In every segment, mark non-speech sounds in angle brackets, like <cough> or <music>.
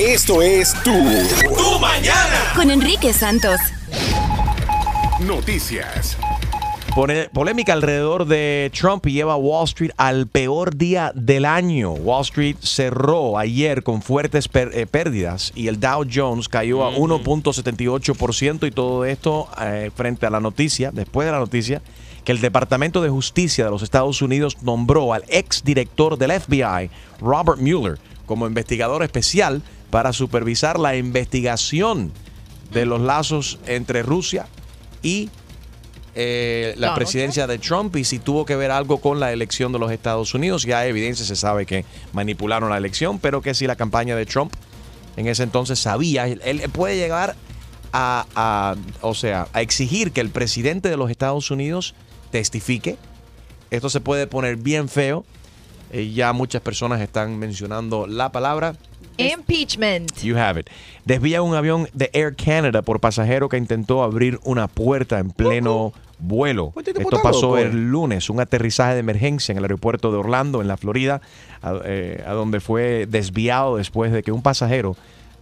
Esto es Tu, tu Mañana. Con Enrique Santos. Noticias. Polémica alrededor de Trump y lleva a Wall Street al peor día del año. Wall Street cerró ayer con fuertes eh, pérdidas y el Dow Jones cayó a 1.78% y todo esto eh, frente a la noticia, después de la noticia, que el Departamento de Justicia de los Estados Unidos nombró al ex director del FBI, Robert Mueller, como investigador especial para supervisar la investigación de los lazos entre Rusia y eh, la presidencia de Trump y si tuvo que ver algo con la elección de los Estados Unidos. Ya hay evidencia, se sabe que manipularon la elección, pero que si la campaña de Trump en ese entonces sabía, él, él puede llegar a, a- o sea, a exigir que el presidente de los Estados Unidos testifique. Esto se puede poner bien feo. Eh, ya muchas personas están mencionando la palabra. Impeachment. You have it. Desvía un avión de Air Canada por pasajero que intentó abrir una puerta en pleno vuelo. Pues este Esto pasó loco, eh. el lunes, un aterrizaje de emergencia en el aeropuerto de Orlando, en la Florida, a, eh, a donde fue desviado después de que un pasajero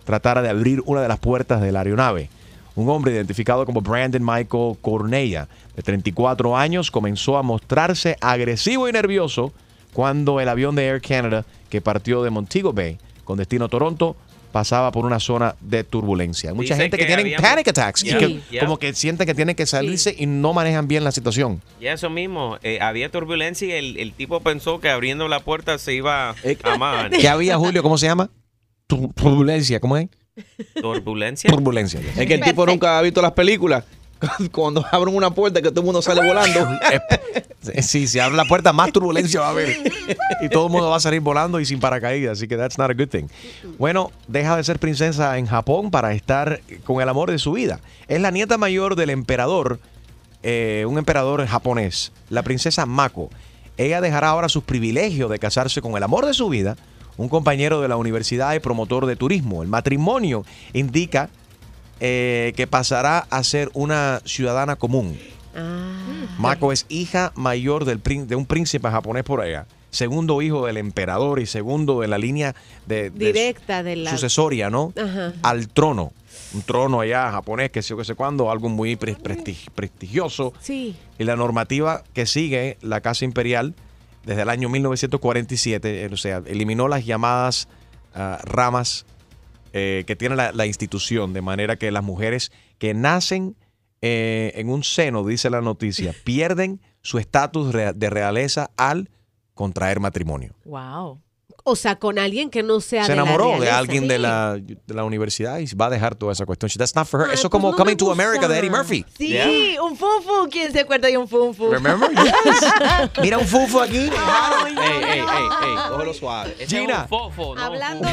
tratara de abrir una de las puertas de la aeronave. Un hombre identificado como Brandon Michael Corneilla, de 34 años, comenzó a mostrarse agresivo y nervioso cuando el avión de Air Canada, que partió de Montego Bay con destino a Toronto, pasaba por una zona de turbulencia. Hay Mucha Dicen gente que, que tienen panic attacks Yeah. y que. Yeah. como que sienten que tienen que salirse y no manejan bien la situación. Y eso mismo, eh, había turbulencia y el, el tipo pensó que abriendo la puerta se iba a más. ¿Qué había, Julio? ¿Cómo se llama? Tur- Turbulencia, ¿cómo es? ¿Turbulencia? Turbulencia. Es que el tipo nunca ha visto las películas. <laughs> Cuando abren una puerta que todo el mundo sale volando. <laughs> Sí, si abre la puerta, más turbulencia va a haber. <laughs> Y todo el mundo va a salir volando y sin paracaídas. Así que that's not a good thing. Bueno, deja de ser princesa en Japón para estar con el amor de su vida. Es la nieta mayor del emperador, eh, un emperador japonés, la princesa Mako. Ella dejará ahora sus privilegios de casarse con el amor de su vida, un compañero de la universidad y promotor de turismo. El matrimonio indica eh, que pasará a ser una ciudadana común. Mako es hija mayor del de un príncipe japonés por allá. Segundo hijo del emperador y segundo de la línea de, de Directa de la... sucesoria, ¿no? Ajá. Al trono. Un trono allá japonés, que sé yo que sé cuándo, algo muy pre- presti- prestigioso. Sí. Y la normativa que sigue la Casa Imperial desde el año 1947, eh, o sea, eliminó las llamadas ah, ramas eh, que tiene la, la institución, de manera que las mujeres que nacen eh, en un seno, dice la noticia, <laughs> pierden su estatus de realeza al contraer matrimonio. Wow. O sea, con alguien que no sea Se de la enamoró de realeza. alguien de la, de la universidad y va a dejar toda esa cuestión. That's not for her. Ay, Eso pues como no Coming to America de. Eddie Murphy. Sí, Yeah. un funfu. ¿Quién se acuerda de un funfu? Remember? <laughs> Yes. Mira un fufo aquí. ey, ey, ey, ey, cógelo suave. Gina. Hablando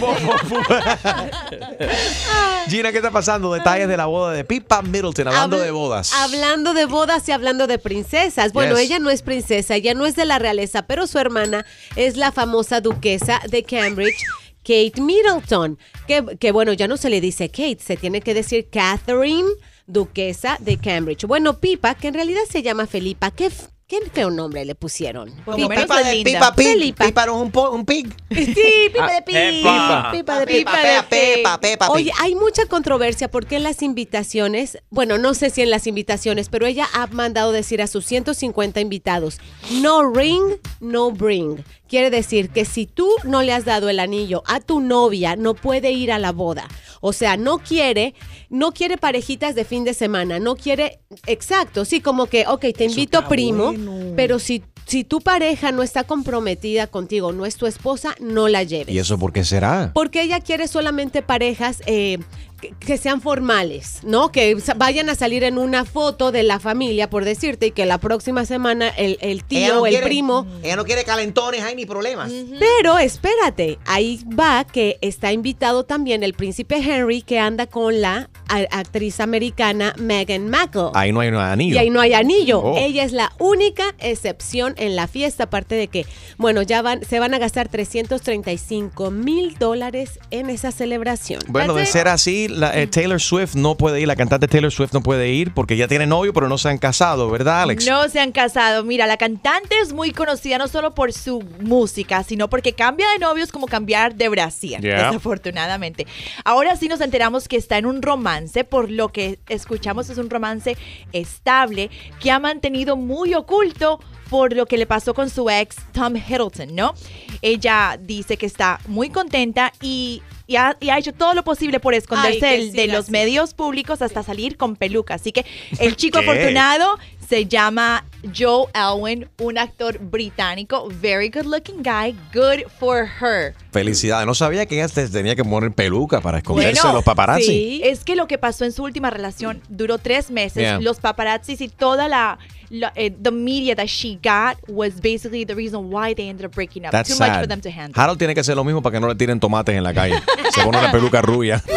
Gina, ¿qué está pasando? Detalles de la boda de Pipa Middleton, hablando Habl- de bodas. Hablando de bodas y hablando de princesas. Bueno, Yes. ella no es princesa, ella no es de la realeza, pero su hermana es la famosa duquesa de Cambridge. Kate Middleton, que, que bueno, ya no se le dice Kate, se tiene que decir Catherine, duquesa de Cambridge. Bueno, Pipa, que en realidad se llama Felipa, qué, qué feo nombre le pusieron. Pipa es de linda. Pipa Pig. Felipa. Pipa no es un, po- un pig. Sí, Pipa Ah, de Pig. Pepa. Pipa de Pepa, Pipa Pepa. Pepa. Oye, hay mucha controversia porque en las invitaciones, bueno, no sé si en las invitaciones, pero ella ha mandado decir a sus 150 invitados, no ring, no bring. Quiere decir que si tú no le has dado el anillo a tu novia, no puede ir a la boda. O sea, no quiere, no quiere parejitas de fin de semana, no quiere, exacto, sí, como que, ok, te invito primo, pero si, si tu pareja no está comprometida contigo, no es tu esposa, no la lleves. ¿Y eso por qué será? Porque ella quiere solamente parejas eh, que, sean formales, ¿no? Que vayan a salir en una foto de la familia, por decirte, y que la próxima semana el, tío no o el quiere- primo... Ella no quiere calentones, hay ni problemas. Pero espérate, ahí va que está invitado también el príncipe Henry que anda con la actriz americana Meghan Markle. Ahí no hay un anillo. Y ahí no hay anillo. Oh. Ella es la única excepción en la fiesta, aparte de que, bueno, ya van, se van a gastar 335 mil dólares en esa celebración. Bueno, de ser así, la, eh, Taylor Swift no puede ir, la cantante Taylor Swift no puede ir porque ya tiene novio, pero no se han casado, ¿verdad, Alex? No se han casado. Mira, la cantante es muy conocida no solo por su música, sino porque cambia de novios como cambiar de Brasil, Yeah. desafortunadamente. Ahora sí nos enteramos que está en un romance, por lo que escuchamos es un romance estable que ha mantenido muy oculto por lo que le pasó con su ex Tom Hiddleston, ¿no? Ella dice que está muy contenta y, y ha, y ha hecho todo lo posible por esconderse Ay, de los medios públicos hasta salir con peluca. Así que el <laughs> chico ¿Qué? afortunado se llama Joe Alwyn, un actor británico, very good looking guy, good for her. Felicidades. No sabía que ella te- tenía que poner peluca para esconderse de los paparazzi. sí. Es que lo que pasó en su última relación duró tres meses. Yeah. Los paparazzis y toda la, la- eh, the media that she got was basically the reason why they ended up breaking up. That's Too much sad. for them to handle. Harold tiene que hacer lo mismo para que no le tiren tomates en la calle. Se pone una peluca rubia. <laughs>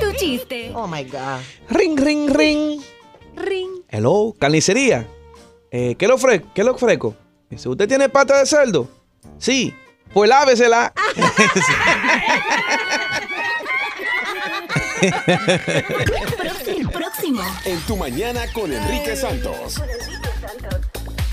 Tu chiste. Oh my God. Ring, ring, ring. Ring. Hello, carnicería. Eh, ¿qué, le ofre ¿Qué le ofrezco? Dice, ¿usted tiene pata de cerdo? Sí. Pues lávesela. <laughs> Próximo. En tu mañana con Enrique Santos.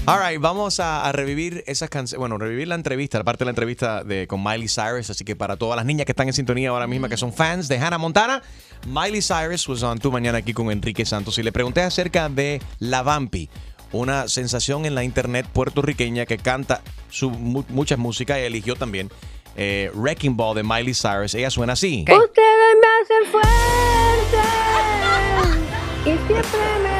All right, vamos a, a revivir esas canciones. Bueno, revivir la entrevista, la parte de la entrevista de, con Miley Cyrus. Así que para todas las niñas que están en sintonía ahora mismo, que son fans de Hannah Montana, Miley Cyrus was on Tu Mañana aquí con Enrique Santos. Y le pregunté acerca de La Vampi, una sensación en la internet puertorriqueña que canta su, mu- muchas músicas y eligió también eh, Wrecking Ball de Miley Cyrus. Ella suena así. Ustedes me hacen fuerte y siempre me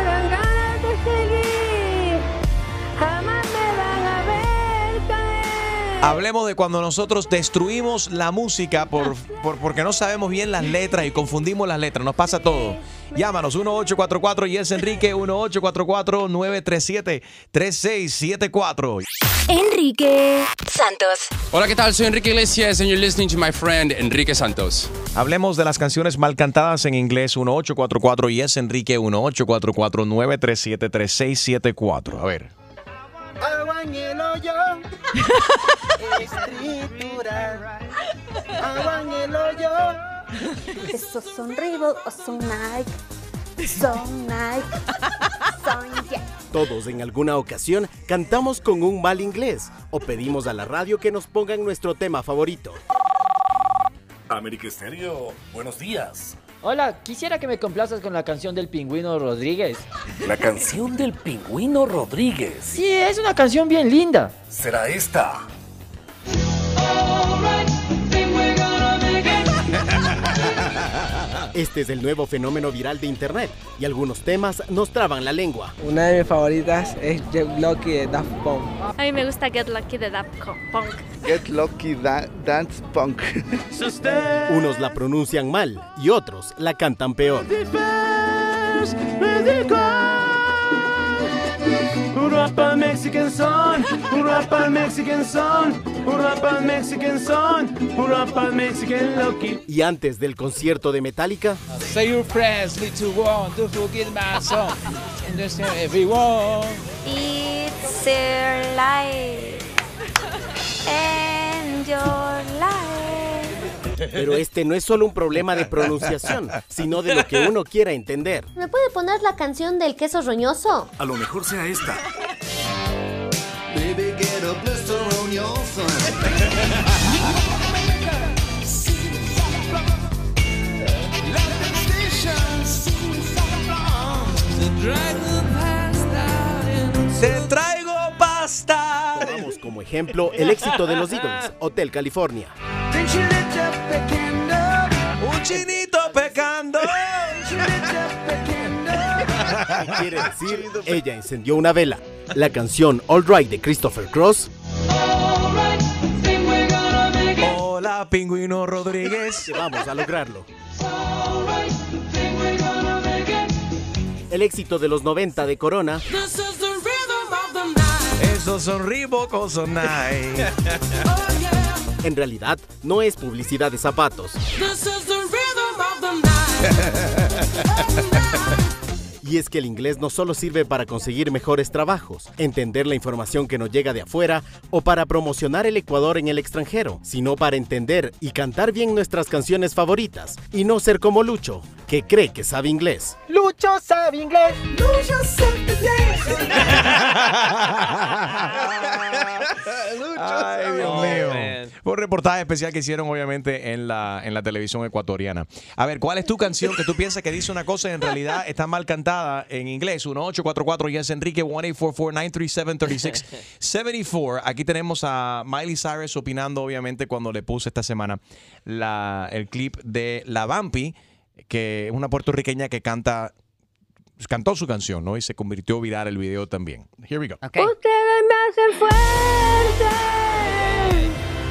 Hablemos de cuando nosotros destruimos la música por, por- porque no sabemos bien las letras y confundimos las letras. Nos pasa todo. Llámanos 1844 y es Enrique 1844-937-3674. Enrique Santos. Hola, ¿qué tal? Soy Enrique Iglesias and you're listening to my friend Enrique Santos. Hablemos de las canciones mal cantadas en inglés 1844 y es Enrique 1844-937-3674. A ver. Escritura. Agua en el hoyo. Esos son Reebok o son Nike. Son Nike. Son yeah. Todos en alguna ocasión cantamos con un mal inglés o pedimos a la radio que nos pongan nuestro tema favorito. América Estéreo, buenos días. Hola, quisiera que me complazcas con la canción del pingüino Rodríguez. La canción del pingüino Rodríguez Sí, es una canción bien linda. será esta. Este es el nuevo fenómeno viral de internet y algunos temas nos traban la lengua. Una de mis favoritas es Get Lucky de Daft Punk. A mí me gusta Get Lucky de Daft Punk. Get Lucky da- Dance Punk. Unos la pronuncian mal y otros la cantan peor. Urapa Mexican son, Urapa Mexican son, Urapa Mexican son, Urapa Mexican Lucky. Y antes del concierto de Metallica, Say your prayers, little one, don't forget my song. Understand everyone. It's your life. And your life. Pero este no es solo un problema de pronunciación, sino de lo que uno quiera entender. ¿Me puede poner la canción del queso roñoso? A lo mejor sea esta. Baby, get a blister on your Te traigo pasta. Tomamos como ejemplo el éxito de los Eagles, Hotel California. Un chinito pecando. <laughs> Quiere decir, ella encendió una vela. La canción All Right de Christopher Cross Hola, pingüino Rodríguez. <laughs> Vamos a lograrlo. El éxito de los 90 de Corona Esos son Reebok o son Nike. <laughs> en realidad no es publicidad de zapatos. <laughs> Y es que el inglés no solo sirve para conseguir mejores trabajos, entender la información que nos llega de afuera o para promocionar el Ecuador en el extranjero, sino para entender y cantar bien nuestras canciones favoritas y no ser como Lucho, que cree que sabe inglés. Lucho sabe inglés. Lucho sabe inglés. <laughs> Ay, Dios mío. Un reportaje especial que hicieron, obviamente, en la, en la televisión ecuatoriana. A ver, ¿cuál es tu canción que tú piensas que dice una cosa y en realidad está mal cantada en inglés? 1844 Yes Enrique 1-844-937-3674. <laughs> Aquí tenemos a Miley Cyrus opinando, obviamente, cuando le puse esta semana la, el clip de La Vampi, que es una puertorriqueña que canta. Cantó su canción, ¿no? Y se convirtió viral el video también. Here we go. Ustedes me hacen fuerte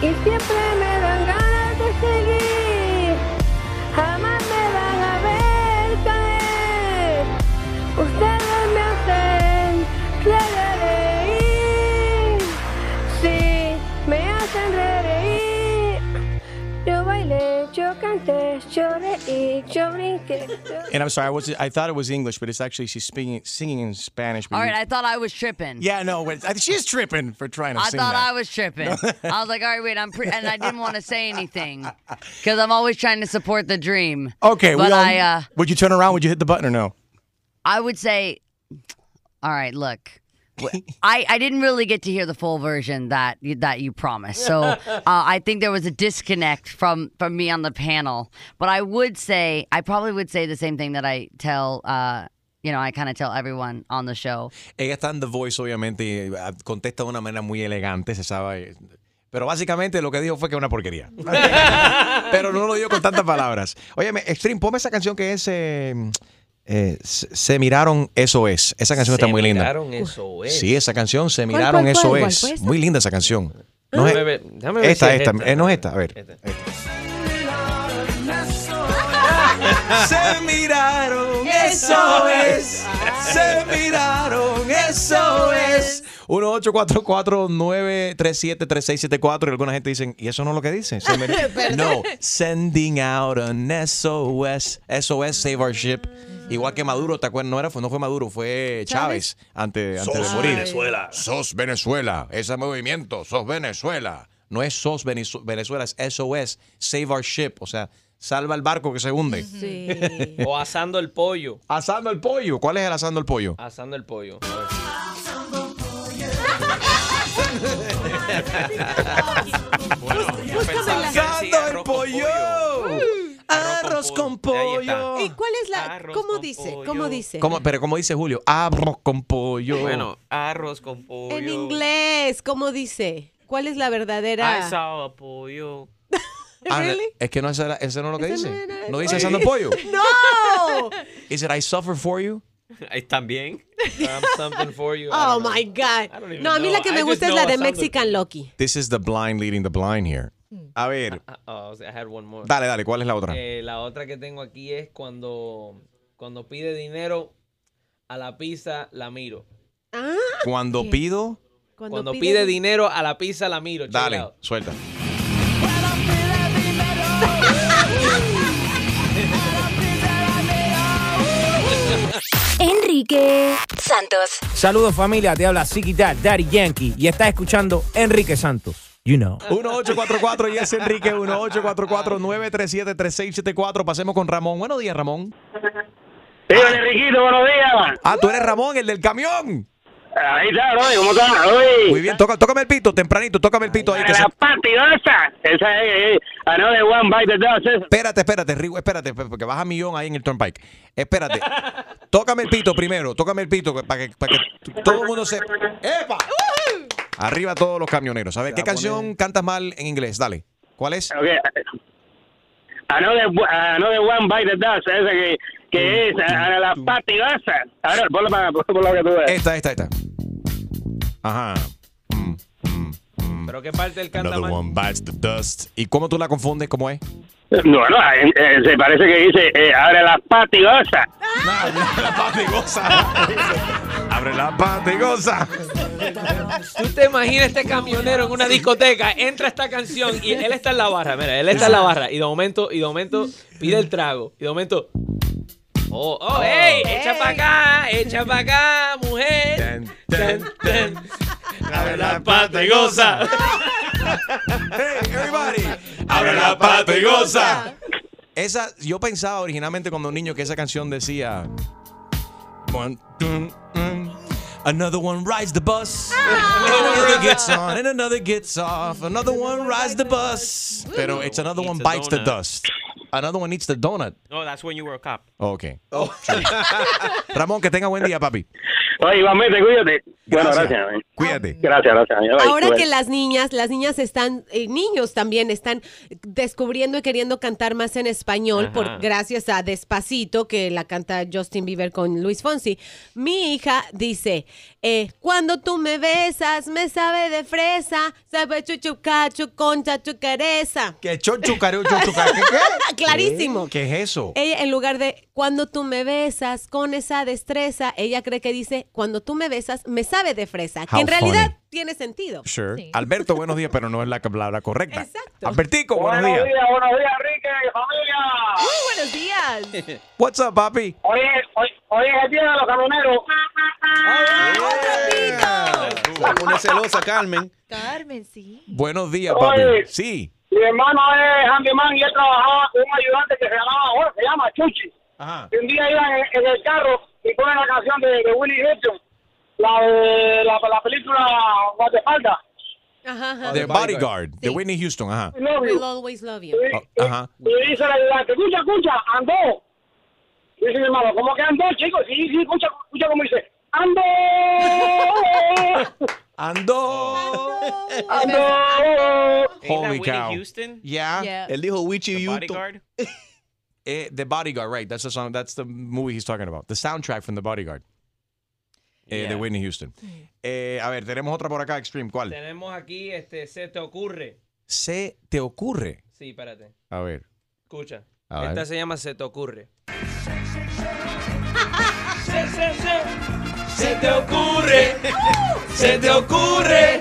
y siempre me dan ganas And I'm sorry, I was I thought it was English, but it's actually she's speaking singing in Spanish. All right, you- I thought I was tripping. yeah, no, but I- she's tripping for trying to I sing thought that. I was tripping. I was like, all right, wait, I'm pre-, and I didn't want to say anything because I'm always trying to support the dream. Okay, but we all- I, uh, would you turn around? Would you hit the button or no? I would say, all right, look. <laughs> I, I didn't really get to hear the full version that you, that you promised, so <laughs> uh, I think there was a disconnect from from me on the panel. But I would say I probably would say the same thing that I tell, uh, you know, I kind of tell everyone on the show. Ella está en The Voice, obviamente, y ah, contesta de una manera muy elegante, se sabe. Pero básicamente lo que dijo fue que una porquería. <laughs> Pero no lo dijo con tantas palabras. Óyeme, Extreme, ponme esa canción que es eh, eh, se, Se miraron, eso es. Esa canción está Se muy linda. miraron, eso es. Sí, esa canción, Se ¿Cuál, miraron, cuál, eso cuál? ¿Cuál es. fue? Muy linda esa canción. No es- Déjame ver- esta, si es esta, esta. eh, no es esta, a ver. Se miraron, eso es. Se miraron, eso es. 1-844-937-3674. Y alguna gente dicen, ¿y eso no es lo que dice? Se me- <laughs> no, sending out an SOS. SOS, save our ship. Igual que Maduro, ¿te acuerdas? No, era, fue- no fue Maduro, fue Chávez, antes, antes de Sos morir. Venezuela. Sos Venezuela. Ese movimiento, sos Venezuela. No es sos Venezu- Venezuela, es SOS, save our ship. O sea, salva el barco que se hunde. O asando el pollo. Asando el pollo. ¿Cuál es el asando el pollo? Asando el pollo. Asando <laughs> ¿Y cuál es la? ¿Cómo dice? ¿Cómo dice? ¿Cómo, pero ¿cómo dice Julio? Arroz con pollo. Bueno, arroz con pollo. En inglés, ¿cómo dice? ¿Cuál es la verdadera? I saw a pollo. <laughs> Ah, Really? Es que no es, eso no es lo que dice. No, dice asando pollo. <laughs> No. Is it I suffer for you? <laughs> Ahí también. something for you. Oh my God. don't even No, a mí know. la que I me just gusta es know la de Mexican Loki. This is the blind leading the blind here. A ver, Oh, I had one more. dale, dale, ¿cuál es la otra? Eh, la otra que tengo aquí es cuando, cuando pide dinero a la pizza, la miro. Ah, Cuando pido, Cuando, pide, dinero a la pizza, la miro. dale, out. suelta. Enrique Santos. Saludos familia, te habla Dad, Daddy Yankee y estás escuchando Enrique Santos. You know. 1844 y es Enrique 1844-937-3674. Pasemos con Ramón. Buenos días, Ramón. Dígale, Riquito, buenos días. Ah, tú eres Ramón, el del camión. Ahí está, Roy, ¿cómo estás? Roy. Muy bien, toca- tócame el pito, tempranito, tócame el pito ahí. Que se- La patidosa. Esa es, eh, another one bite the dust. esa. Espérate, espérate, Rigo, espérate, porque baja millón ahí en el Turnpike. Espérate. tócame el pito primero, tócame el pito para que, para que todo el mundo se. ¡Epa! Arriba todos los camioneros. A ver, ¿qué canción cantas mal en inglés? Dale. ¿Cuál es? Ok. Another, another one bite the dust. Esa que, que es a, a la patidosa. A ver, ponlo para por lo que tú ves. Esta, esta, esta. Ajá. Pero qué parte del canta Another one bites the dust. ¿Y cómo tú la confundes? ¿Cómo es? No, no, eh, eh, se parece que dice, eh, abre la patidosa. la patigosa. <laughs> Abre la patigosa. Tú te imaginas este camionero en una discoteca, entra esta canción y él está en la barra, mira, él está en la barra y de momento, y de momento pide el trago y de momento Oh, oh, ey, echa para acá, echa para acá, mujer. Ten, ten. Abre la pata y goza. Hey, everybody. Abre la pata y goza. Esa, yo pensaba originalmente cuando un niño que esa canción decía. One, Another one rides the bus. Another <laughs> gets on and another gets off. Another one rides the bus. Pero it's another one bites the dust. Another one eats the donut. No, that's when you were a cop. Ok. <laughs> Ramón, que tenga buen día, papi. Oye, igualmente, cuídate. Bueno, Gracias. gracias. eh. Cuídate. Gracias, gracias. Bye, Ahora bye. que las niñas, las niñas están, eh, niños también están descubriendo y queriendo cantar más en español Ajá. por gracias a Despacito que la canta Justin Bieber con Luis Fonsi. Mi hija dice, eh, cuando tú me besas me sabe de fresa, sabe chuchucachu con chachucareza. Que chochucareo, chochucareo. ¿Qué, qué? <laughs> Clarísimo. ¿Qué es eso? Ella, en lugar de cuando tú me besas con esa destreza, ella cree que dice cuando tú me besas me sabe de fresa, que How en realidad funny. Tiene sentido. Sure. Alberto, buenos días, pero no es la palabra correcta. Exacto. Albertico, buenos, Buenos días. días, buenos días, Enrique, familia. Muy buenos días. <laughs> What's up, papi? Hoy es, hoy, hoy es el día de los camioneros. La pone celosa, Carmen. Carmen, sí. Buenos días, papi. Oye. Sí. Mi hermano es handyman y él trabajaba con un ayudante que se llamaba, ahora se llama Chuchi. Ajá. Y un día iban en, en el carro y ponen la canción de, de Willie Houston, la de la, la película Guatefalda. Ajá, ajá. The Bodyguard, de Whitney Houston, ajá. Love you. We'll always love you. Oh, ajá. Y dice el ayudante, escucha, escucha, andó. Y dice mi hermano, ¿cómo que andó, chicos? Sí, sí, escucha, escucha como dice, andó. Ando. <laughs> andó. Holy Whitney cow. Houston? Yeah. Yeah. Él dijo Wichi The Yuto. bodyguard? <laughs> Eh, the Bodyguard, right. That's the song. That's the movie he's talking about. The soundtrack from The Bodyguard. Eh, De. Whitney Houston. Eh, a ver, tenemos otra por acá, Extreme. ¿Cuál? Tenemos aquí, este, se te ocurre. Se te ocurre. Sí, espérate. A ver. Escucha. A ver. Esta se llama Se te ocurre. Se te ocurre, se te ocurre.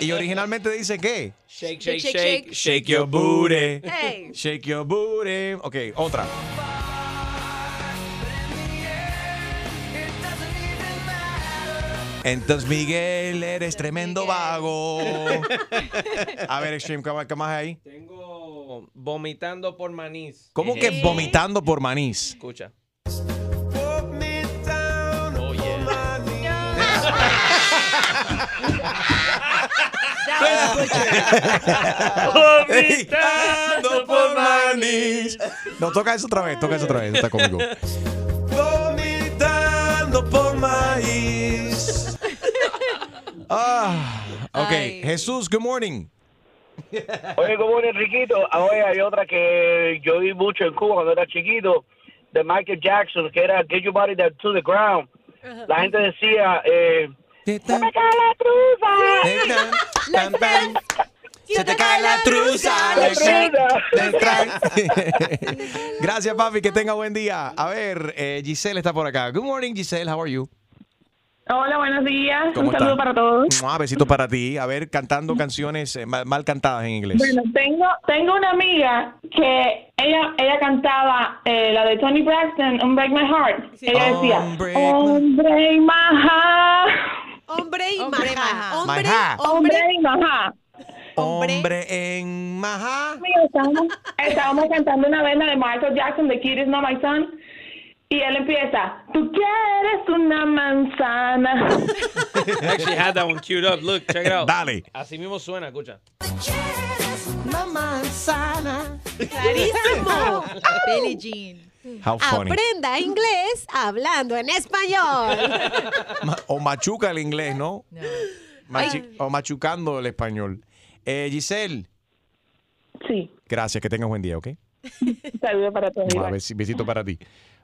Y originalmente dice qué? Shake, Shake, shake, shake, shake. shake. Shake your booty. Hey. Shake your booty. Ok, otra. Entonces, Miguel, eres tremendo vago. A ver, Extreme, ¿qué más- hay ahí? Tengo vomitando por manís. ¿Cómo que vomitando por manís? Escucha. <laughs> Vomitando por manís. No, toca eso otra vez, toca eso otra vez, está conmigo. Ah, ok, Ay. Jesús, good morning. Oye, como un Enriquito, oye, hay otra que yo vi mucho en Cuba cuando era chiquito, de Michael Jackson, que era Get Your Body Down to the Ground. La gente decía, eh, ¡Se me cae la truza! <laughs> Se te cae la truza. La truza. <laughs> <laughs> Gracias, papi, que tenga buen día. A ver, eh, Giselle está por acá. Good morning, Giselle, how are you? Hola, buenos días. ¿Cómo Un saludo está? para todos. Un besito para ti. A ver, cantando canciones eh, mal, mal cantadas en inglés. Bueno, tengo tengo una amiga que ella ella cantaba eh, la de Tony Braxton, Unbreak My Heart. Ella decía, Unbreak Hombre my heart. Hombre y Hombre, maja. Hombre, Maja. Hombre y maja. Hombre en Maja. Estábamos, estábamos cantando una vez la de Michael Jackson, The Kid Is Not My Son. Y él empieza, tú quieres una manzana. I <laughs> actually had that one queued up. Look, check it out. Dale. Así mismo suena, escucha. Clarísimo. <laughs> Billie Jean. How funny. Aprenda inglés hablando en español. Ma- O machuca el inglés, ¿no? No. Machi- o machucando el español. Eh, Giselle, Sí, gracias, que tengas buen día, ¿ok? <laughs> saludos para todos. Besito para ti.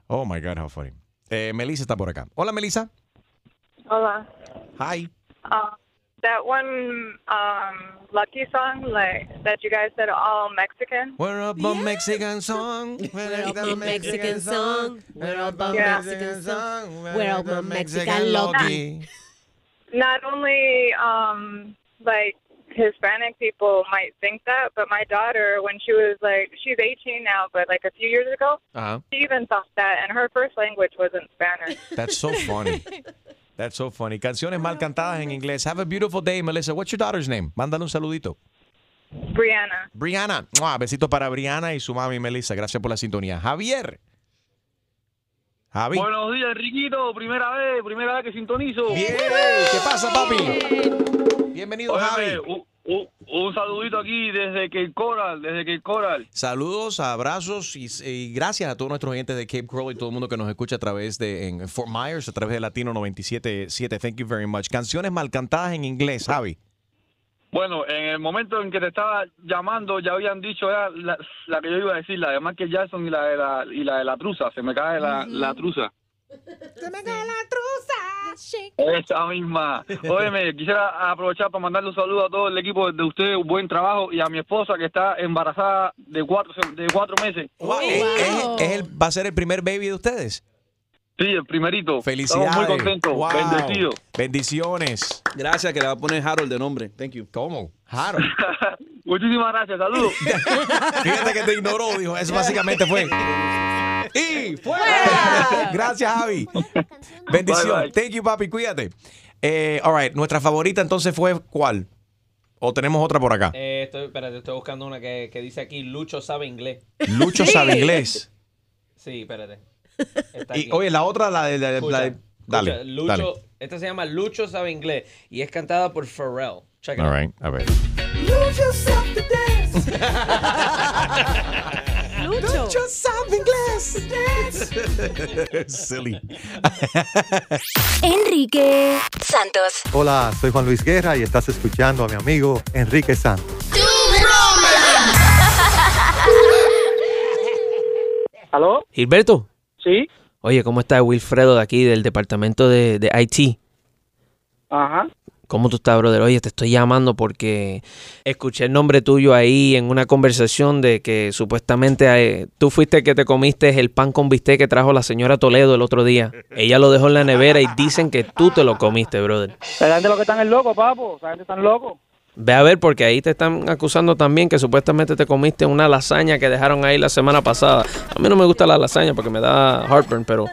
Oh my God, how funny. Eh, Melissa está por acá. Hola, Melissa. Hola. Hi. Uh, that one um, lucky song like that you guys said all Mexican. We're up a Mexican song. <laughs> We're up a Mexican song. We're up a Yeah. Mexican song. We're up a Mexican loki. Not only um, like Hispanic people might think that, but my daughter, when she was like, she's 18 now, but like a few years ago, Uh-huh. she even thought that, and her first language wasn't Spanish. <laughs> That's so funny. <laughs> That's so funny. Canciones mal cantadas en inglés. Have a beautiful day, Melissa. What's your daughter's name? Mándale un saludito. Brianna. Brianna. Mua, Besito para Brianna y su mami Melissa. Gracias por la sintonía. Javier. Javi. Buenos días, Enriquito. Primera vez, primera vez que sintonizo. Bien. ¿Qué pasa, papi? Bienvenido, Javi. Un, un- un saludito aquí desde Cape Coral, desde Cape Coral. Saludos, abrazos y, y gracias a todos nuestros oyentes de Cape Coral y todo el mundo que nos escucha a través de en Fort Myers, a través de Latino 97.7. Thank you very much. Canciones mal cantadas en inglés, Javi. Bueno, en el momento en que te estaba llamando ya habían dicho ya la, la que yo iba a decir, la de Michael Jackson y la de la, y la, de la truza. Se me cae la, la truza. Se me cae la truza. Esa misma. Óyeme, <laughs> quisiera aprovechar para mandarle un saludo a todo el equipo de ustedes, un buen trabajo, y a mi esposa que está embarazada de cuatro, de cuatro meses. ¿Es, es- es el, ¿Va a ser el primer baby de ustedes? Sí, el primerito. Felicidades. Estamos muy contentos, Wow. bendecidos. Bendiciones. Gracias, que le va a poner Harold de nombre. Thank you. ¿Cómo? Harold. <laughs> Muchísimas gracias, saludos. <laughs> Fíjate que te ignoró, dijo. Eso básicamente fue. Y fuera. Gracias, Javi. Bendición. Bye, bye. Thank you, papi. Cuídate. Eh, all right. Nuestra favorita entonces fue ¿cuál? ¿O tenemos otra por acá? Eh, estoy, espérate, estoy buscando una que, que dice aquí, Lucho sabe inglés. Lucho sabe inglés. Sí, espérate. Está Y aquí. oye, la otra, la de. la de- Escucha, la de- dale. escucha, Lucho, dale. Esta se llama Lucho sabe inglés y es cantada por Pharrell. Check it All out. right. A ver. Yourself to dance. Lucho. sabe. <laughs> <laughs> Silly. Enrique Santos. Hola, soy Juan Luis Guerra y estás escuchando a mi amigo Enrique Santos. ¿Aló? Gilberto. Sí. Oye, ¿cómo está Wilfredo de aquí, del departamento de, de IT? Ajá. ¿Cómo tú estás, brother? Oye, te estoy llamando porque escuché el nombre tuyo ahí en una conversación de que supuestamente eh, tú fuiste el que te comiste el pan con bistec que trajo la señora Toledo el otro día. Ella lo dejó en la nevera y dicen que tú te lo comiste, brother. La gente lo que están es loco, papo. La gente están loco. Ve a ver porque ahí te están acusando también que supuestamente te comiste una lasaña que dejaron ahí la semana pasada. A mí no me gusta la lasaña porque me da heartburn, pero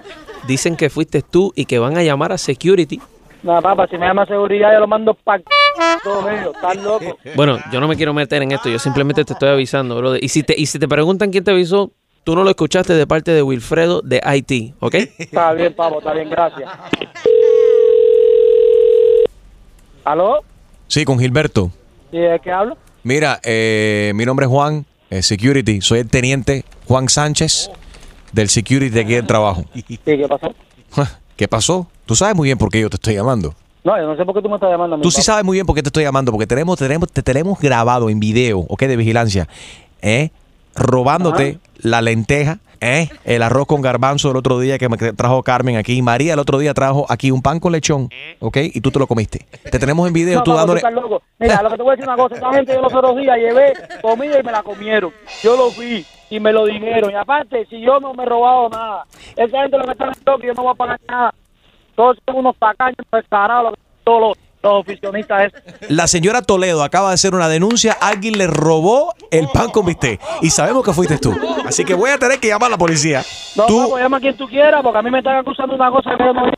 dicen que fuiste tú y que van a llamar a security. No, papá, si me llama seguridad, yo lo mando para. Están locos. <laughs> Bueno, yo no me quiero meter en esto, yo simplemente te estoy avisando, brother. Y si te, y si te preguntan quién te avisó, tú no lo escuchaste de parte de Wilfredo de IT, ¿ok? Está bien, papo, está bien, gracias. ¿Aló? Sí, con Gilberto. ¿Y de qué hablo? Mira, eh, mi nombre es Juan, eh, Security. Soy el teniente Juan Sánchez del Security de aquí del trabajo. ¿Y qué pasó? <laughs> ¿Qué pasó? Tú sabes muy bien por qué yo te estoy llamando. No, yo no sé por qué tú me estás llamando a mí. Tú sí sabes muy bien por qué te estoy llamando, porque tenemos, tenemos, te tenemos grabado en video, ¿ok? De vigilancia, ¿eh? Robándote la lenteja, ¿eh? El arroz con garbanzo el otro día que me trajo Carmen aquí. María el otro día trajo aquí un pan con lechón, ¿ok? Y tú te lo comiste. Te tenemos en video, No, tú papo, dándole... estás loco. Mira, lo que te voy a decir una cosa. Esa gente yo los otros días llevé comida y me la comieron. Yo lo vi y me lo dijeron. Y aparte, si yo no me he robado nada, esa gente lo que está en loco, yo no voy a pagar nada. Todos son unos tacaños descarados, todos los, los oficionistas esos. La señora Toledo acaba de hacer una denuncia. Alguien le robó el pan con bistec. Y sabemos que fuiste tú. Así que voy a tener que llamar a la policía. No, Tú, papo, llama a quien tú quieras, porque a mí me están acusando de una cosa que yo no hice.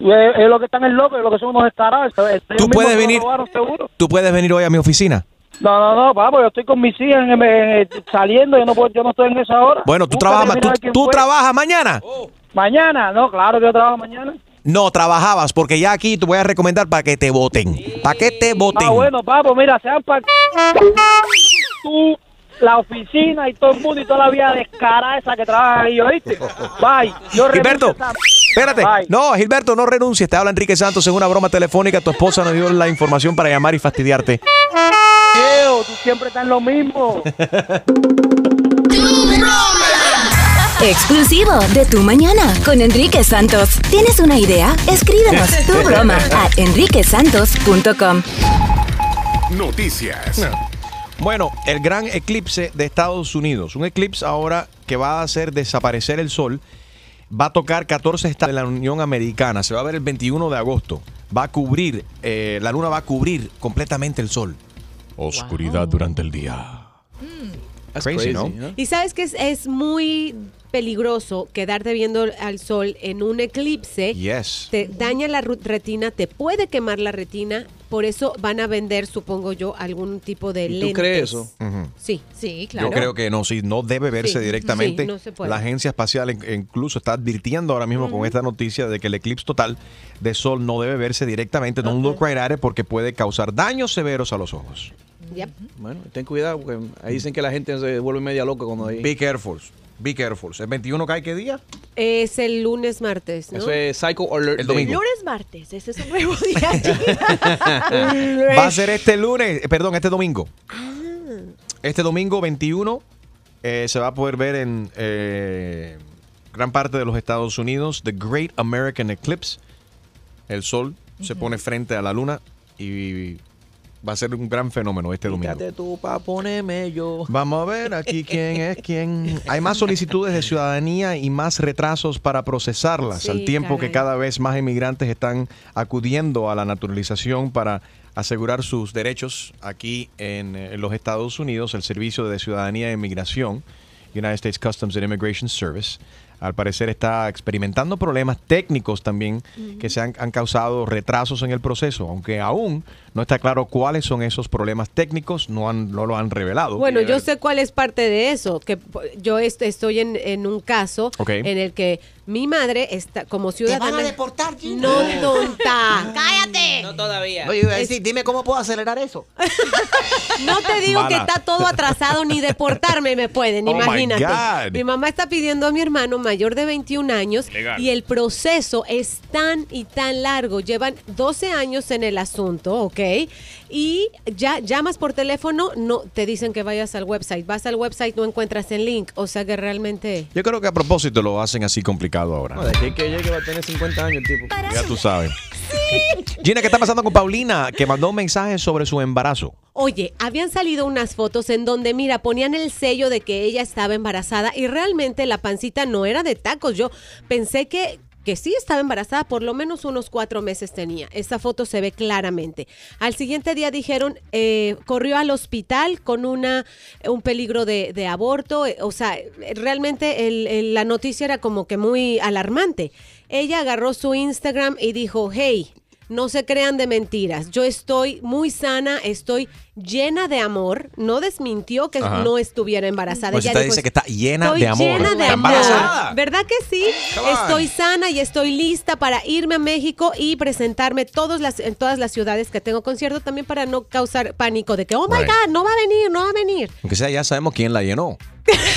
Y Es, es lo que están en loco, es lo que son unos descarados. Puedes venir- seguro. tú puedes venir hoy a mi oficina. No, no, no, papo, yo estoy con mis hijas en- en- saliendo, yo no, puedo, yo no estoy en esa hora. Bueno, tú trabajas, tú, trabajas mañana. Mañana, no, claro que yo trabajo mañana. No, trabajabas, porque ya aquí te voy a recomendar para que te voten. Para que te voten. Ah, bueno, papo, mira, sean para tú, la oficina y todo el mundo y toda la vida descarada esa que trabaja ahí, ¿oíste? <laughs> Bye. Yo Gilberto, esa- espérate. Bye. No, Gilberto, no renuncies. Te habla Enrique Santos en una broma telefónica. Tu esposa nos dio la información para llamar y fastidiarte. Tío, tú siempre estás en lo mismo. <laughs> Exclusivo de Tu Mañana con Enrique Santos. ¿Tienes una idea? Escríbenos tu <laughs> broma a enriquesantos.com. Noticias. Bueno, el gran eclipse de Estados Unidos. Un eclipse ahora que va a hacer desaparecer el sol. Va a tocar 14 estados de la Unión Americana. Se va a ver el 21 de agosto. Va a cubrir, eh, la luna va a cubrir completamente el sol. oscuridad durante el día. Crazy, crazy, ¿no? ¿no? Y sabes que es, es muy peligroso quedarte viendo al sol en un eclipse. Yes. Te daña la retina, te puede quemar la retina. Por eso van a vender, supongo yo, algún tipo de ¿Y lentes. tú crees eso? Sí, sí, claro. Yo creo que no, sí, no debe verse Sí, directamente. sí, no se puede. la agencia espacial in- incluso está advirtiendo ahora mismo con esta noticia de que el eclipse total de sol no debe verse directamente, don't look right at it, porque puede causar daños severos a los ojos. Yep. Bueno, ten cuidado porque ahí dicen que la gente se vuelve media loca cuando hay. Be careful. Be careful. ¿El 21 cae qué día? Es el lunes, martes, ¿no? Eso es Psycho Alert. El domingo. Lunes, martes. Ese es un nuevo día. <laughs> Va a ser este lunes, eh, perdón, este domingo. Ah. Este domingo 21 eh, se va a poder ver en eh, gran parte de los Estados Unidos The Great American Eclipse. El sol se pone frente a la luna y va a ser un gran fenómeno este domingo. Quítate tú pa' ponerme yo. Vamos a ver aquí quién es quién. Hay más solicitudes de ciudadanía y más retrasos para procesarlas, Sí, al tiempo que cada vez más inmigrantes están acudiendo a la naturalización para asegurar sus derechos aquí en, eh, en los Estados Unidos. El Servicio de Ciudadanía e Inmigración, United States Customs and Immigration Service, al parecer está experimentando problemas técnicos también que se han, han causado retrasos en el proceso, aunque aún no está claro cuáles son esos problemas técnicos, no, han, no lo han revelado. Bueno, yo sé cuál es parte de eso, que yo est- estoy en, en un caso en el que mi madre está como ciudadana. van a deportar, Gina. No, tonta. <laughs> ¡Cállate! No todavía. Oye, iba a decir, dime cómo puedo acelerar eso. <laughs> No te digo Mala. que está todo atrasado ni deportarme me pueden, Oh my imagínate. God. Mi mamá está pidiendo a mi hermano mayor de 21 años Legal. y el proceso es tan y tan largo. Llevan 12 años en el asunto, ¿ok? Y ya llamas por teléfono, no te dicen que vayas al website. Vas al website, no encuentras el link. O sea que realmente... Yo creo que a propósito lo hacen así complicado ahora. No, de aquí que llegue va a tener 50 años el tipo. Ya tú sabes. Gina, ¿qué está pasando con Paulina? Que mandó un mensaje sobre su embarazo. Oye, habían salido unas fotos en donde, mira, ponían el sello de que ella estaba embarazada y realmente la pancita no era de tacos. Yo pensé que, que sí estaba embarazada, por lo menos unos cuatro meses tenía. Esa foto se ve claramente. Al siguiente día dijeron, eh, corrió al hospital con una, un peligro de, aborto. eh, O sea, realmente la noticia era como que muy alarmante. Ella agarró su Instagram y dijo, hey, no se crean de mentiras. Yo estoy muy sana, estoy llena de amor. No desmintió que Ajá. no estuviera embarazada. Pues usted dijo, dice que está llena "Estoy de amor. llena de ¿Está amor. ¿Verdad que sí? Estoy sana y estoy lista para irme a México y presentarme todos las, en todas las ciudades que tengo concierto también para no causar pánico de que, oh my Right. God, no va a venir, no va a venir. Aunque sea, ya sabemos quién la llenó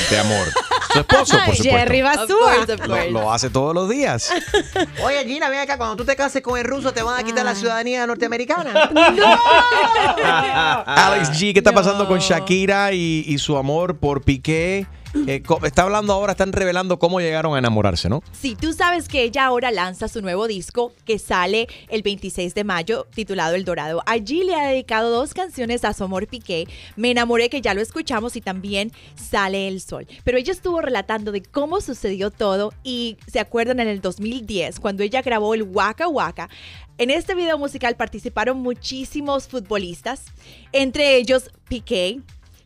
de amor. <laughs> Su esposo, por supuesto. Jerry Basúa. Lo, lo hace todos los días. <laughs> Oye, Gina, ven acá, cuando tú te cases con el ruso, te van a quitar la ciudadanía norteamericana. <laughs> <laughs> Alex G, ¿qué está pasando con Shakira y, y su amor por Piqué? Eh, está hablando ahora, están revelando cómo llegaron a enamorarse, ¿no? Si tú sabes que ella ahora lanza su nuevo disco que sale el 26 de mayo titulado El Dorado. Allí le ha dedicado dos canciones a su amor Piqué. Me enamoré que ya lo escuchamos y también Sale el Sol. Pero ella estuvo relatando de cómo sucedió todo y se acuerdan en el 2010 cuando ella grabó el Waka Waka. En este video musical participaron muchísimos futbolistas, entre ellos Piqué,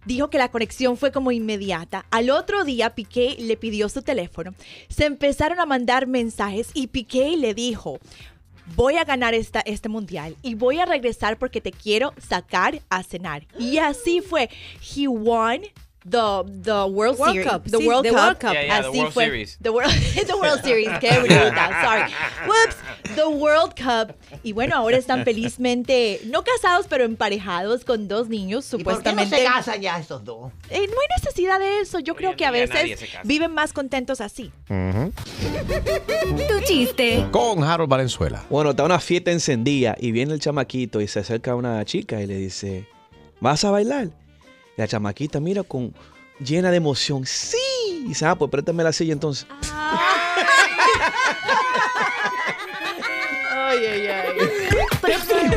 dijo que la conexión fue como inmediata. Al otro día Piqué le pidió su teléfono. Se empezaron a mandar mensajes y Piqué le dijo, voy a ganar esta, este mundial y voy a regresar porque te quiero sacar a cenar. Y así fue. He won. The, the World, World Series. Cup, the sí, World the Cup. World Cup. Yeah, yeah, the World fue. Series. The World, <laughs> the World <laughs> Series. Qué bruta. Sorry. Whoops. The World Cup. Y bueno, ahora están <laughs> felizmente, no casados, pero emparejados con dos niños, ¿Y por qué no supuestamente. se casan ya estos dos? Eh, no hay necesidad de eso. Yo creo que a veces viven más contentos así. Tu chiste. Con Harold Valenzuela. Bueno, está una fiesta encendida y viene el chamaquito y se acerca a una chica y le dice, ¿vas a bailar? La chamaquita mira con llena de emoción, sí. Y dice, ah, pues préstame la silla entonces. Ay, ay, ay.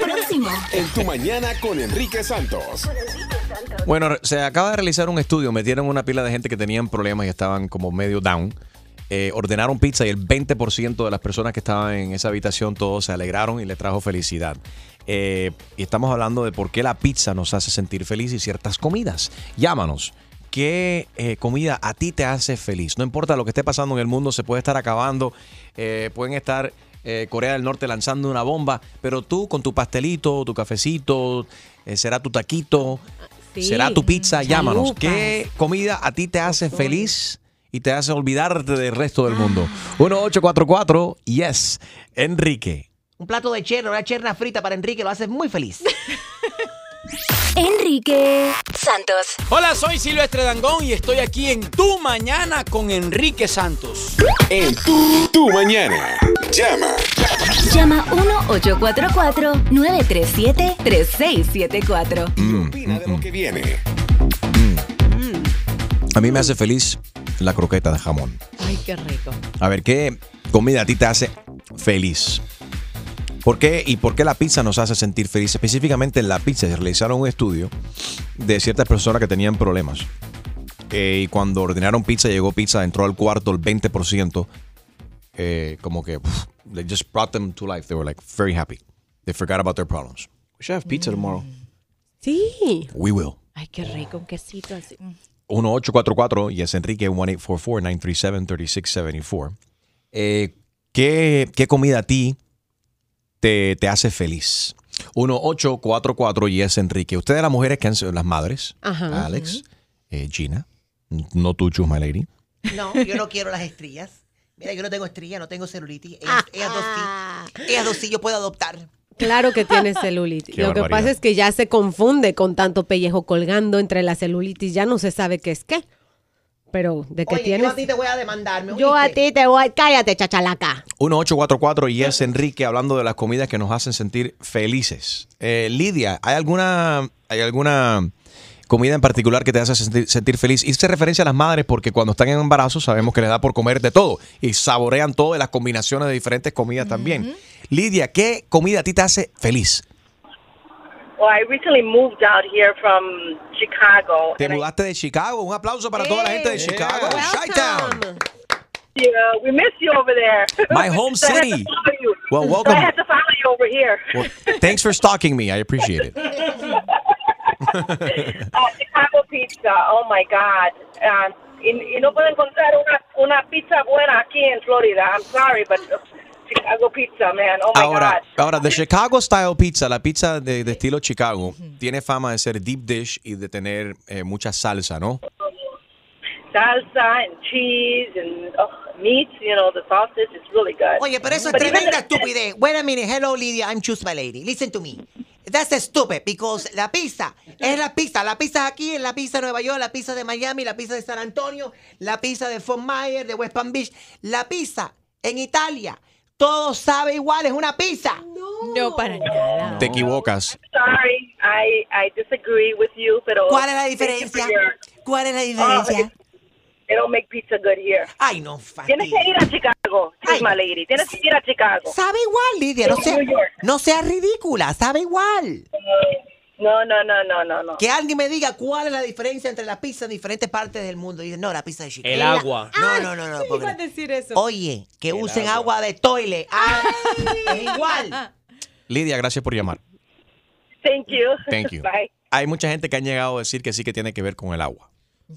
Próximo. En tu mañana con Enrique Santos. Bueno, se acaba de realizar un estudio, metieron una pila de gente que tenían problemas y estaban como medio down. eh, ordenaron pizza y el 20% de las personas que estaban en esa habitación todos se alegraron y les trajo felicidad. Eh, y estamos hablando de por qué la pizza nos hace sentir feliz y ciertas comidas. Llámanos. ¿Qué eh, comida a ti te hace feliz? No importa lo que esté pasando en el mundo, se puede estar acabando, eh, pueden estar Corea del Norte lanzando una bomba, pero tú con tu pastelito, tu cafecito, será tu taquito, Sí. será tu pizza, llámanos. ¿Qué comida a ti te hace feliz y te hace olvidarte del resto del mundo? 1844, yes, Enrique. Un plato de cherna, una cherna frita para Enrique lo hace muy feliz. <laughs> Enrique Santos. Hola, soy Silvestre Dangón y estoy aquí en Tu Mañana con Enrique Santos. En tu, tu mañana. Llama. Llama 1-844-937-3674. Opina de lo que viene. A mí me hace feliz la croqueta de jamón. Ay, qué rico. A ver, ¿qué comida a ti te hace feliz? ¿Por qué y por qué la pizza nos hace sentir feliz? Específicamente en la pizza, se realizaron un estudio de ciertas personas que tenían problemas. Eh, y cuando ordenaron pizza, llegó pizza, entró al cuarto el 20%. eh, como que, pff, they just brought them to life. They were like very happy. They forgot about their problems. We should have pizza tomorrow. Sí. We will. Ay, qué rico, un quesito así. Mm. 1844 y es Enrique 1844-937-3674. Eh, ¿qué, ¿Qué comida a ti te, te hace feliz? 1844 y es Enrique. Ustedes las mujeres que han sido las madres, Ajá. Alex, eh, Gina, no tú, Chus, my lady. No, yo no quiero las estrías. Mira, yo no tengo estrías, no tengo celulitis. Ellas, ellas dos sí. Ellas dos sí, yo puedo adoptar. Claro que tiene celulitis. <laughs> Qué Lo que pasa es que ya se confunde con tanto pellejo colgando entre la celulitis. Ya no se sabe qué es qué. Pero de qué Oye, tienes. yo a ti te voy a demandar. ¿me Yo a ti te voy. Cállate, chachalaca. 1844 y es Enrique hablando de las comidas que nos hacen sentir felices. Eh, Lidia, ¿hay alguna, ¿hay alguna comida en particular que te hace sentir, sentir feliz? Hice referencia a las madres porque cuando están en embarazo sabemos que les da por comer de todo y saborean todo de las combinaciones de diferentes comidas también. Lidia, ¿qué comida a ti te hace feliz? Well, I recently moved out here from Chicago. Te and I- mudaste de Chicago. Un aplauso para toda la gente de Chicago. Chi-Town. Yeah, we miss you over there. My <laughs> home So I had to city. follow you. Well, So welcome. I had to follow you over here. Well, thanks for stalking me. I appreciate it. <laughs> Uh, Chicago pizza, oh my God. Um, y, y no puedo encontrar una, una pizza buena aquí en Florida. I'm sorry, but uh, Chicago pizza, man. Oh my Ahora, God. ahora, the Chicago Style Pizza, la pizza de, de estilo Chicago, tiene fama de ser deep dish y de tener eh, mucha salsa, ¿no? Salsa and cheese and oh, meat, you know, the sausage is really good. Oye, pero eso es tremenda the- estupidez. Wait a minute. Hello, Lydia. I'm Choose My Lady. Listen to me. That's stupid because la pizza es la pizza. La pizza aquí es la pizza de Nueva York, la pizza de Miami, la pizza de San Antonio, la pizza de Fort Myers, de West Palm Beach. La pizza en Italia. Todo sabe igual, es una pizza. No, para nada. Te equivocas. Sorry, I, I disagree with you, pero... ¿Cuál es la diferencia? ¿Cuál es la Oh, diferencia? they don't make pizza good here. Ay, no, Tienes que ir a Chicago, Ay. my lady. Tienes que ir a Chicago. Sabe igual, Lidia. No sea, no sea ridícula, sabe igual. No, no, no, no, no, no. Que alguien me diga cuál es la diferencia entre las pizzas en diferentes partes del mundo. Y dice, no, la pizza de Chicago. El agua. No, no, no, no. a decir eso. Oye, que El usen agua. agua. de toile. Ah, es igual. Lidia, gracias por llamar. Thank you. Thank you. Bye. Hay mucha gente que han llegado a decir que sí que tiene que ver con el agua.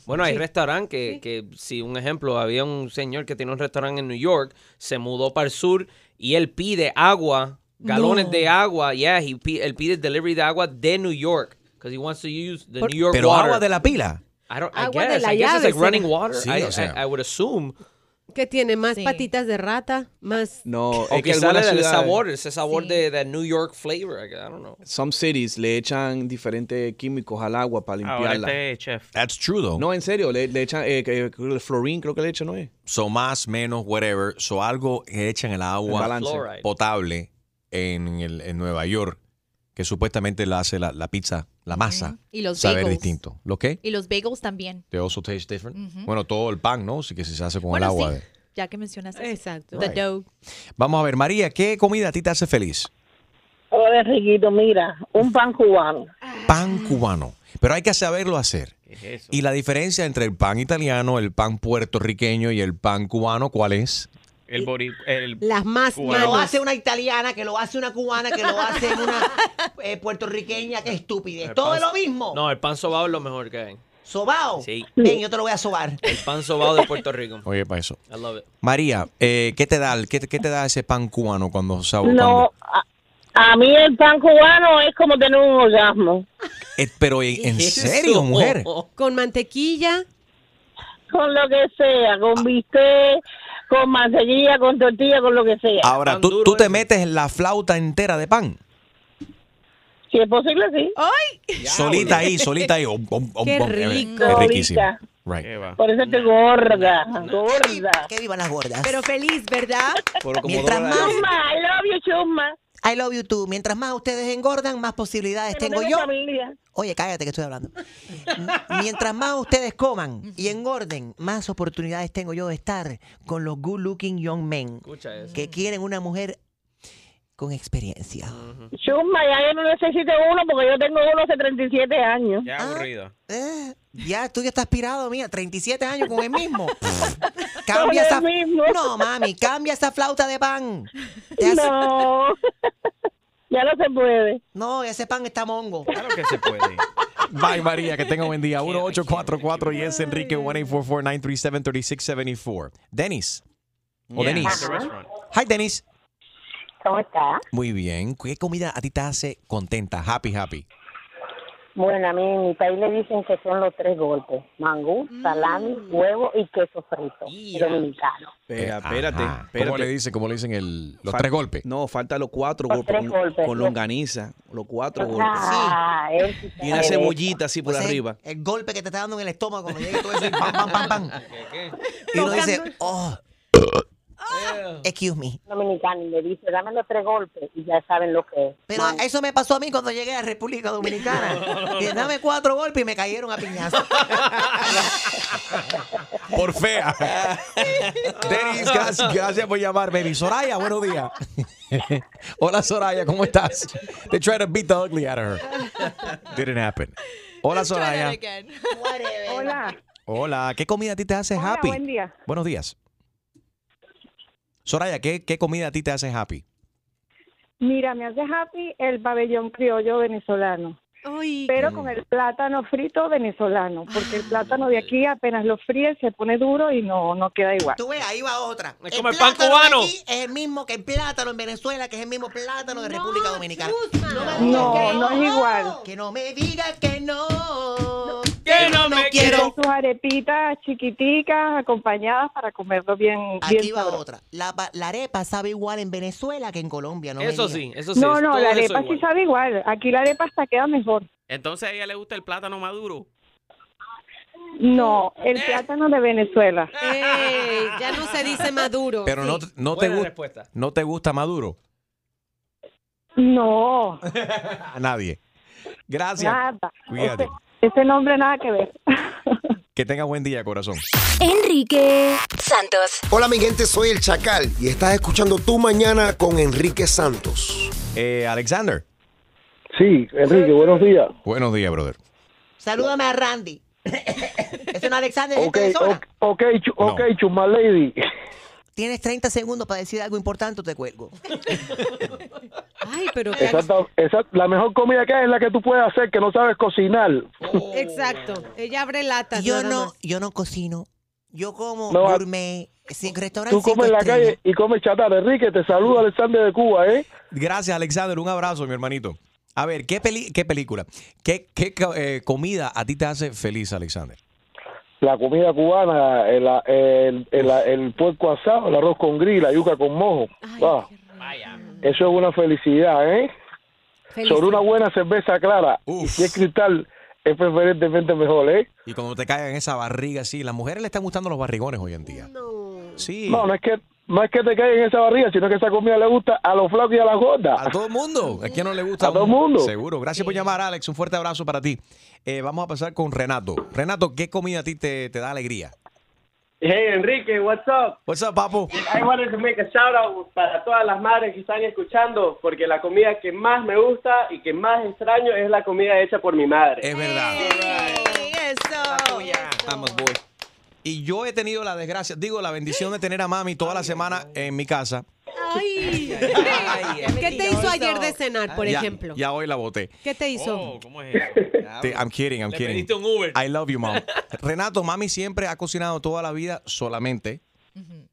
Bueno, hay restaurantes que, que, si un ejemplo, había un señor que tiene un restaurante en New York, se mudó para el sur y él pide agua, galones No. de agua, yeah, he él pide delivery de agua de New York, because he wants to use the New York Pero water. agua de la pila. I don't, I Agua de guess, la I guess it's llave, like running water. Sí, I, o sea. I- I would assume. Que tiene más patitas de rata, más. No, O es que sale del sabor, ese sabor de, de New York flavor. I don't know. Some cities le echan diferentes químicos al agua para Ahora limpiarla. este chef. That's true, though. No, en serio, le, le echan eh, el fluorine, creo que le echan, ¿no es? So más, menos, whatever. So algo que echan el El agua. Fluoride. potable en, el- en Nueva York, que supuestamente la hace la, la pizza, la masa, Y los saber bagels. distinto. ¿Lo qué? Y los bagels también. They also taste different. Ujú. Bueno, todo el pan, ¿no? Sí que se hace con Bueno, el agua. sí, de- ya que mencionas eso. Exacto. The Right. dough. Vamos a ver, María, ¿qué comida a ti te hace feliz? Hola, Enriquito, mira, un pan cubano. pan cubano. Pero hay que saberlo hacer. Y la diferencia entre el pan italiano, el pan puertorriqueño y el pan cubano, ¿cuál es? El bori- el Las más Que lo hace una italiana, que lo hace una cubana, que lo hace una <laughs> eh, puertorriqueña, que estúpida. El Todo pan- es lo mismo. No, el pan sobao es lo mejor que hay. ¿Sobao? Sí. Ven, yo te lo voy a sobar. El pan sobao de Puerto Rico. <laughs> Oye, para eso. I love it. María, eh, ¿qué te da el- qué, te- qué te da ese pan cubano cuando sabe? No, a, a mí el pan cubano es como tener un orgasmo. Eh, pero en, en serio, mujer. Con mantequilla. Con lo que sea, con bistec, con mantequilla, con tortilla, con lo que sea. Ahora, tú, tú te metes la flauta entera de pan. Si es posible, sí. ¡Ay! Solita ahí, solita ahí. Om, om, om, Qué. Eh, rico. Es riquísimo. Right. Por eso estoy gorda, gorda. Que vivan las gordas. Pero feliz, ¿verdad? <laughs> Mientras más... Chusma, I love you, Chusma. I love you too. Mientras más ustedes engordan, más posibilidades Pero tengo yo. familia. Oye, cállate que estoy hablando. Mientras más ustedes coman y engorden, más oportunidades tengo yo de estar con los good looking young men Escucha eso. que quieren una mujer con experiencia. Chusma, ya yo no necesito uno porque yo tengo uno hace 37 años. Ya aburrido. Eh, ya, tú ya estás aspirado, mía. 37 años con el mismo. <laughs> Con cambia el esa... mismo. No, mami, cambia esa flauta de pan. Te hace- No. <laughs> ya no se puede. No, ese pan está mongo. Claro que se puede. <laughs> Bye, María, que tenga buen día. 1844 y es Enrique 1-844-937-3674. Dennis. O Yeah, restaurant. Hi, Dennis. ¿Cómo está? Muy bien. ¿Qué comida a ti te hace contenta? Happy, happy. Bueno, a mí en mi país le dicen que son los tres golpes. Mangú, salami, huevo y queso frito. Dominicano. Espera, espérate, Ajá. espérate. ¿Cómo le dicen, cómo le dicen el, los Fal- tres golpes? No, falta los cuatro Los golpes tres con, golpes. con longaniza. Los cuatro golpes. Ah, sí Y una cebollita así por sea, arriba. El golpe que te está dando en el estómago cuando llegue todo eso y pam, pam, pam, pam. Y uno dice, oh, excuse me. Dominicano y le dice, dame los tres golpes y ya saben lo que es. Pero eso me pasó a mí cuando llegué a República Dominicana. <laughs> Y dame cuatro golpes y me cayeron a piñazo. <laughs> Por fea. <laughs> Dennis, gracias, gracias por llamar, baby. Soraya, buenos días. Hola, Soraya, ¿cómo estás? They tried to beat the ugly out of her. Didn't happen. Hola, Soraya. Hola. Hola, ¿qué comida a ti te hace Hola, happy? buen día. Buenos días. Soraya, ¿qué, ¿qué comida a ti te hace happy? Mira, me hace happy el pabellón criollo venezolano. Pero con el plátano frito venezolano, porque el plátano de aquí apenas lo fríe se pone duro y no, no queda igual. Tú ves, ahí va otra. Es como el pan de cubano. aquí es el mismo que el plátano en Venezuela, que es el mismo plátano de República Dominicana. No, no es igual. Que no me digas que no. Quiero. Sus arepitas chiquiticas acompañadas para comerlo bien, bien Aquí va sabroso. otra. La, la arepa sabe igual en Venezuela que en Colombia, ¿no? Eso sí, eso sí. No, no, la arepa sí sabe igual. Aquí la arepa hasta queda mejor. Entonces a ella le gusta el plátano maduro. No, el plátano de Venezuela. Ey, ya no se dice maduro. Pero no, no, te gusta, no te gusta Maduro. No, <laughs> A nadie. Gracias. nada. Cuídate. Ese, nombre nada que ver. <laughs> Que tenga buen día, corazón. Enrique Santos. Hola mi gente, soy el Chacal y estás escuchando Tu Mañana con Enrique Santos. Eh, Alexander. Sí, Enrique, buenos días. Buenos días, brother. Salúdame a Randy. <coughs> es un Alexander de Ok, zona. ok, ok, chu- ok, Chuma Lady. Tienes 30 segundos para decir algo importante o te cuelgo. <laughs> Ay, pero Exacto, exacto. La mejor comida que hay es la que tú puedes hacer, que no sabes cocinar. Exacto. Ella abre latas. Yo no, más. yo no cocino. Yo como No, a- gourmet, sin restaurante Tú comes en la calle y comes chatarra. Enrique, te saluda Alexander de Cuba, ¿eh? Gracias, Alexander. Un abrazo, mi hermanito. A ver, ¿qué, peli- qué película? ¿Qué, qué eh, comida a ti te hace feliz, Alexander? La comida cubana, el, el, el, el puerco asado, el arroz con gris, la yuca con mojo. Ah, eso es una felicidad, ¿eh? Sobre una buena cerveza clara. Y si es cristal, es preferentemente mejor, ¿eh? Y cuando te caigan esa barriga así, las mujeres le están gustando los barrigones hoy en día. Sí. No, no es que no es que te caiga en esa barriga, sino que esa comida le gusta a los flacos y a las gordas. A todo el mundo. Es que no le gusta. A todo el mundo. Seguro. Gracias por llamar, Alex. Un fuerte abrazo para ti. Eh, vamos a pasar con Renato. Renato, ¿qué comida a ti te, te da alegría? Hey, Enrique, what's up? What's up, papo? I wanted to make a shout out para todas las madres que están escuchando, porque la comida que más me gusta y que más extraño es la comida hecha por mi madre. Es verdad. Eso. Vamos, boy. Y yo he tenido la desgracia, digo, la bendición de tener a mami toda la semana en mi casa. Ay. <laughs> ¿Qué te hizo ayer de cenar, por Ya- ejemplo? Ya hoy la boté. ¿Qué te hizo? Oh, ¿Cómo es eso? <laughs> Te- I'm kidding, I'm Le kidding. pediste un Uber. I love you, mom. <laughs> Renato, mami siempre ha cocinado toda la vida solamente.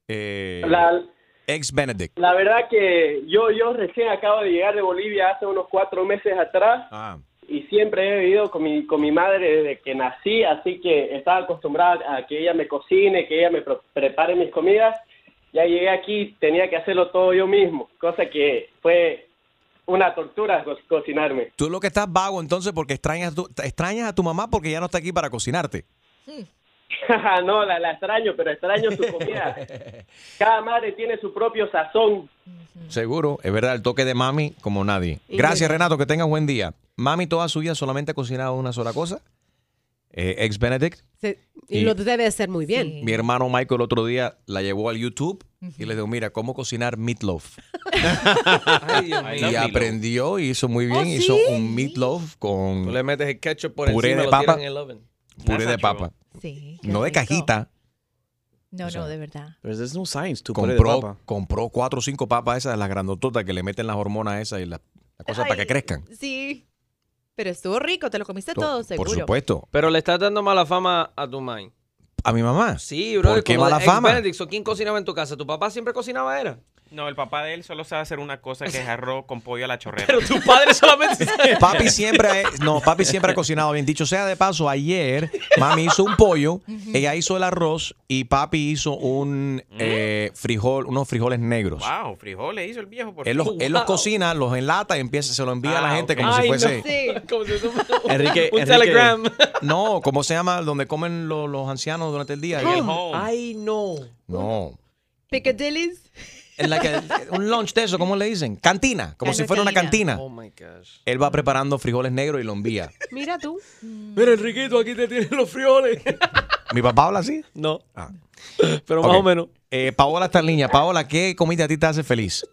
eh, La- ex Benedict. La verdad que yo, yo recién acabo de llegar de Bolivia hace unos cuatro meses atrás Ah. Y siempre he vivido con mi, con mi madre desde que nací, así que estaba acostumbrada a que ella me cocine, que ella me pro- prepare mis comidas. Ya llegué aquí, tenía que hacerlo todo yo mismo, cosa que fue una tortura co- cocinarme. Tú lo que estás vago entonces porque extrañas, tu- extrañas a tu mamá porque ya no está aquí para cocinarte. <laughs> no, la, la extraño, pero extraño su comida. <laughs> Cada madre tiene su propio sazón. Seguro, es verdad, el toque de mami como nadie. Gracias, Renato, que tengas buen día. Mami toda su vida solamente ha cocinado una sola cosa. Eh, ex Benedict. Se- y, Y- lo debe hacer muy bien. Mi hermano Michael el otro día la llevó al YouTube y le dijo, mira, cómo cocinar meatloaf. <laughs> y aprendió, y hizo muy bien, ¿Oh, hizo un meatloaf con Tú le metes el ketchup por puré encima de y lo papa. tiras en el oven. Puré de papa. Sí. No de cajita. No, O sea, no, de verdad. Pero no science Compró, papa. compró cuatro o cinco papas esas, las grandototas que le meten las hormonas esas y las, cosas para que crezcan. Sí. Pero estuvo rico, te lo comiste todo, seguro. Por supuesto. Pero le estás dando mala fama a tu mind. ¿A mi mamá? Sí, bro. ¿Por qué mala fama? Benedict, so, ¿Quién cocinaba en tu casa? ¿Tu papá siempre cocinaba era? No, el papá de él solo sabe hacer una cosa que es <laughs> arroz con pollo a la chorrera. Pero tu padre solamente <laughs> Papi siempre, ha- no, papi siempre ha cocinado bien. Dicho sea de paso, ayer mami hizo un pollo, ella hizo el arroz y papi hizo un eh, frijol, unos frijoles negros. Wow, frijoles hizo el viejo. Por Él los, él los cocina, los enlata y empieza, se lo envía a la Ah, gente como si fuese. no. Sí. <laughs> Como si fuese un- Enrique, un Enrique- telegram. No, ¿cómo se llama? Donde comen lo- los ancianos durante el día. Ay, no. No. Piccadilly's. Un lunch de eso, ¿cómo le dicen? Cantina, como si fuera una cantina. Oh my gosh. Él va preparando frijoles negros y lo envía. Mira tú. <laughs> Mira, Enriquito, aquí te tienen los frijoles. <laughs> ¿Mi papá habla así? No. Ah. Pero más o menos. Eh, Paola está en línea. Paola, ¿qué comida a ti te hace feliz?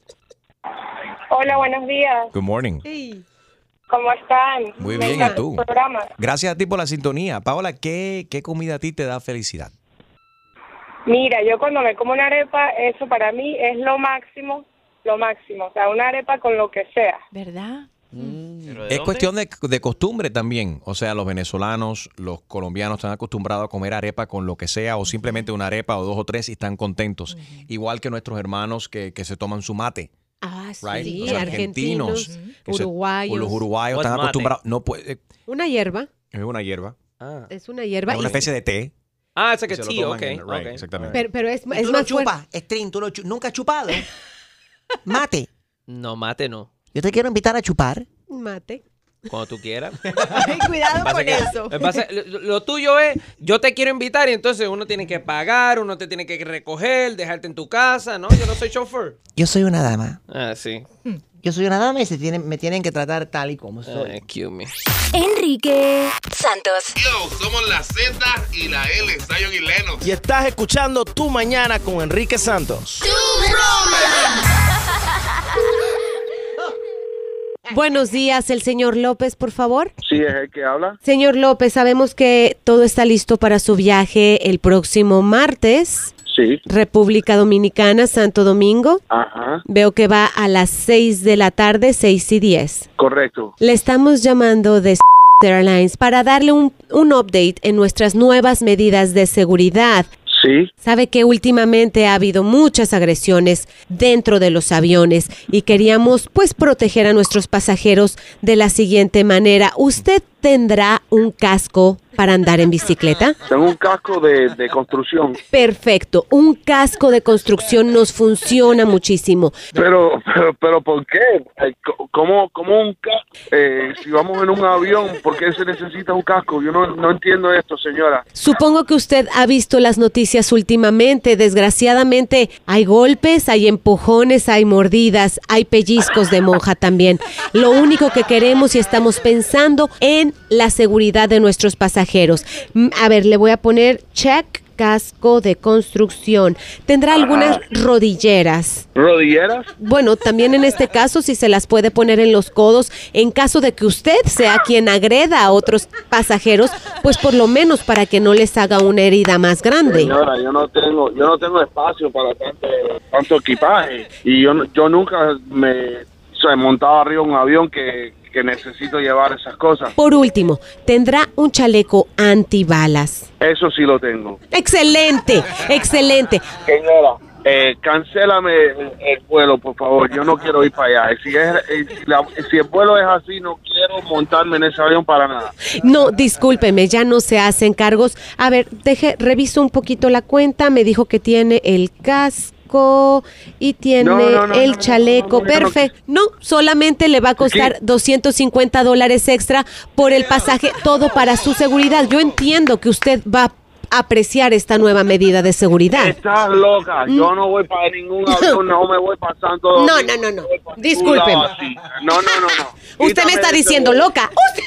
Hola, buenos días. Good morning. ¿Cómo están? Muy Me bien, ¿y tú? programa. Gracias a ti por la sintonía. Paola, ¿qué, qué comida a ti te da felicidad? Mira, yo cuando me como una arepa, eso para mí es lo máximo, lo máximo. O sea, una arepa con lo que sea. ¿Verdad? Es cuestión de, de costumbre también. O sea, los venezolanos, los colombianos están acostumbrados a comer arepa con lo que sea o simplemente una arepa o dos o tres y están contentos. Igual que nuestros hermanos que, que se toman su mate. Ah, Right? sí, Los argentinos, se- uruguayos. o los uruguayos están mate? acostumbrados. No puede. Una hierba. Es una hierba. Es una hierba. Es una especie de té. Ah, esa que Se lo sí, toman ok. en- right, ok. exactamente. Pero, pero es, ¿Y es tú lo más chupas, String, tú lo chu- nunca has chupado. <laughs> Mate. No, mate no. Yo te quiero invitar a chupar. Mate. Cuando tú quieras. <laughs> Cuidado con que- eso. lo que pasa es- lo, lo tuyo es, yo te quiero invitar y entonces uno tiene que pagar, uno te tiene que recoger, dejarte en tu casa, ¿no? Yo no soy chauffeur. Yo soy una dama. Ah, sí. Yo soy una dama y se tienen, me tienen que tratar tal y como soy. Ay, cue me. Enrique Santos. Yo, somos la Z y la L, Zion y Lennox. Y estás escuchando Tu Mañana con Enrique Santos. Buenos días, el señor López, por favor. Sí, es el que habla. Señor López, sabemos que todo está listo para su viaje el próximo martes. Sí. República Dominicana, Santo Domingo. Ajá. Veo que va a las 6 de la tarde, 6 y 10. Correcto. Le estamos llamando de Airlines para darle un, un update en nuestras nuevas medidas de seguridad. Sabe que últimamente ha habido muchas agresiones dentro de los aviones y queríamos pues proteger a nuestros pasajeros de la siguiente manera. ¿Usted tendrá un casco para andar en bicicleta? Tengo un casco de, de construcción. Perfecto, un casco de construcción nos funciona muchísimo. Pero, pero, pero ¿por qué? ¿Cómo, cómo un casco? Eh, si vamos en un avión, ¿por qué se necesita un casco? Yo no, no entiendo esto, señora. Supongo que usted ha visto las noticias últimamente. Desgraciadamente hay golpes, hay empujones, hay mordidas, hay pellizcos de monja también. Lo único que queremos y estamos pensando en la seguridad de nuestros pasajeros. A ver, le voy a poner check casco de construcción. Tendrá algunas rodilleras. ¿Rodilleras? Bueno, también en este caso, si se las puede poner en los codos, en caso de que usted sea quien agreda a otros pasajeros, pues por lo menos para que no les haga una herida más grande. Señora, yo no tengo, yo no tengo espacio para tanto, tanto equipaje y yo, yo nunca me o sea, he montado arriba un avión que, que necesito llevar esas cosas. Por último, tendrá un chaleco antibalas. Eso sí lo tengo. Excelente, excelente. Señora, eh, cancélame el, el vuelo, por favor. Yo no quiero ir para allá. Si, es, eh, si, la- si el vuelo es así, no quiero montarme en ese avión para nada. No, discúlpeme, ya no se hacen cargos. A ver, deje, reviso un poquito la cuenta. Me dijo que tiene el casco y tiene No, no, no, el no, no, Perfecto. no, solamente le va a costar 250 dólares extra por el pasaje, todo para su seguridad. Yo entiendo que usted va a apreciar esta nueva medida de seguridad. Estás loca. Yo no voy para ningún avión, no me voy pasando. No, no, no, no. Discúlpeme. No, no, no, no. Usted me está Quítame diciendo loca. <laughs> Usted,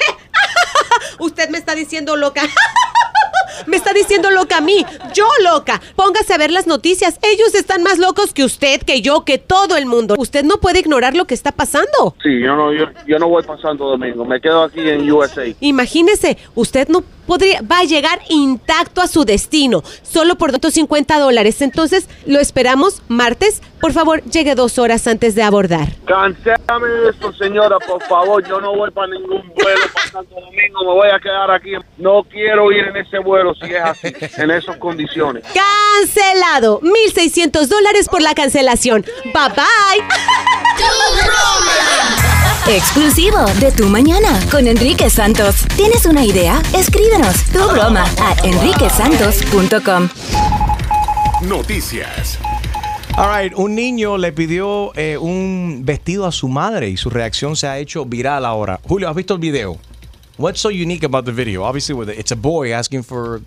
<laughs> usted me está diciendo loca. <laughs> Me está diciendo loca a mí. Yo loca. Póngase a ver las noticias. Ellos están más locos que usted, que yo, que todo el mundo. Usted no puede ignorar lo que está pasando. Sí, yo no, yo, yo no voy pasando domingo. Me quedo aquí en USA. Imagínese, usted no podría, va a llegar intacto a su destino, solo por 250 dólares. Entonces, lo esperamos martes. Por favor, llegue dos horas antes de abordar. Cancélame eso, señora, por favor. Yo no voy para ningún vuelo pasando domingo. Me voy a quedar aquí. No quiero ir en ese vuelo si es así, en esas condiciones. Cancelado. 1.600 dólares por la cancelación. Bye bye. Exclusivo de Tu Mañana con Enrique Santos. ¿Tienes una idea? Escríbenos tu broma a enriquesantos.com. Noticias. All right, un niño le pidió eh, un vestido a su madre y su reacción se ha hecho viral ahora. Julio, ¿has visto el video? What's so unique about the video? Obviously, with it, it's a boy asking for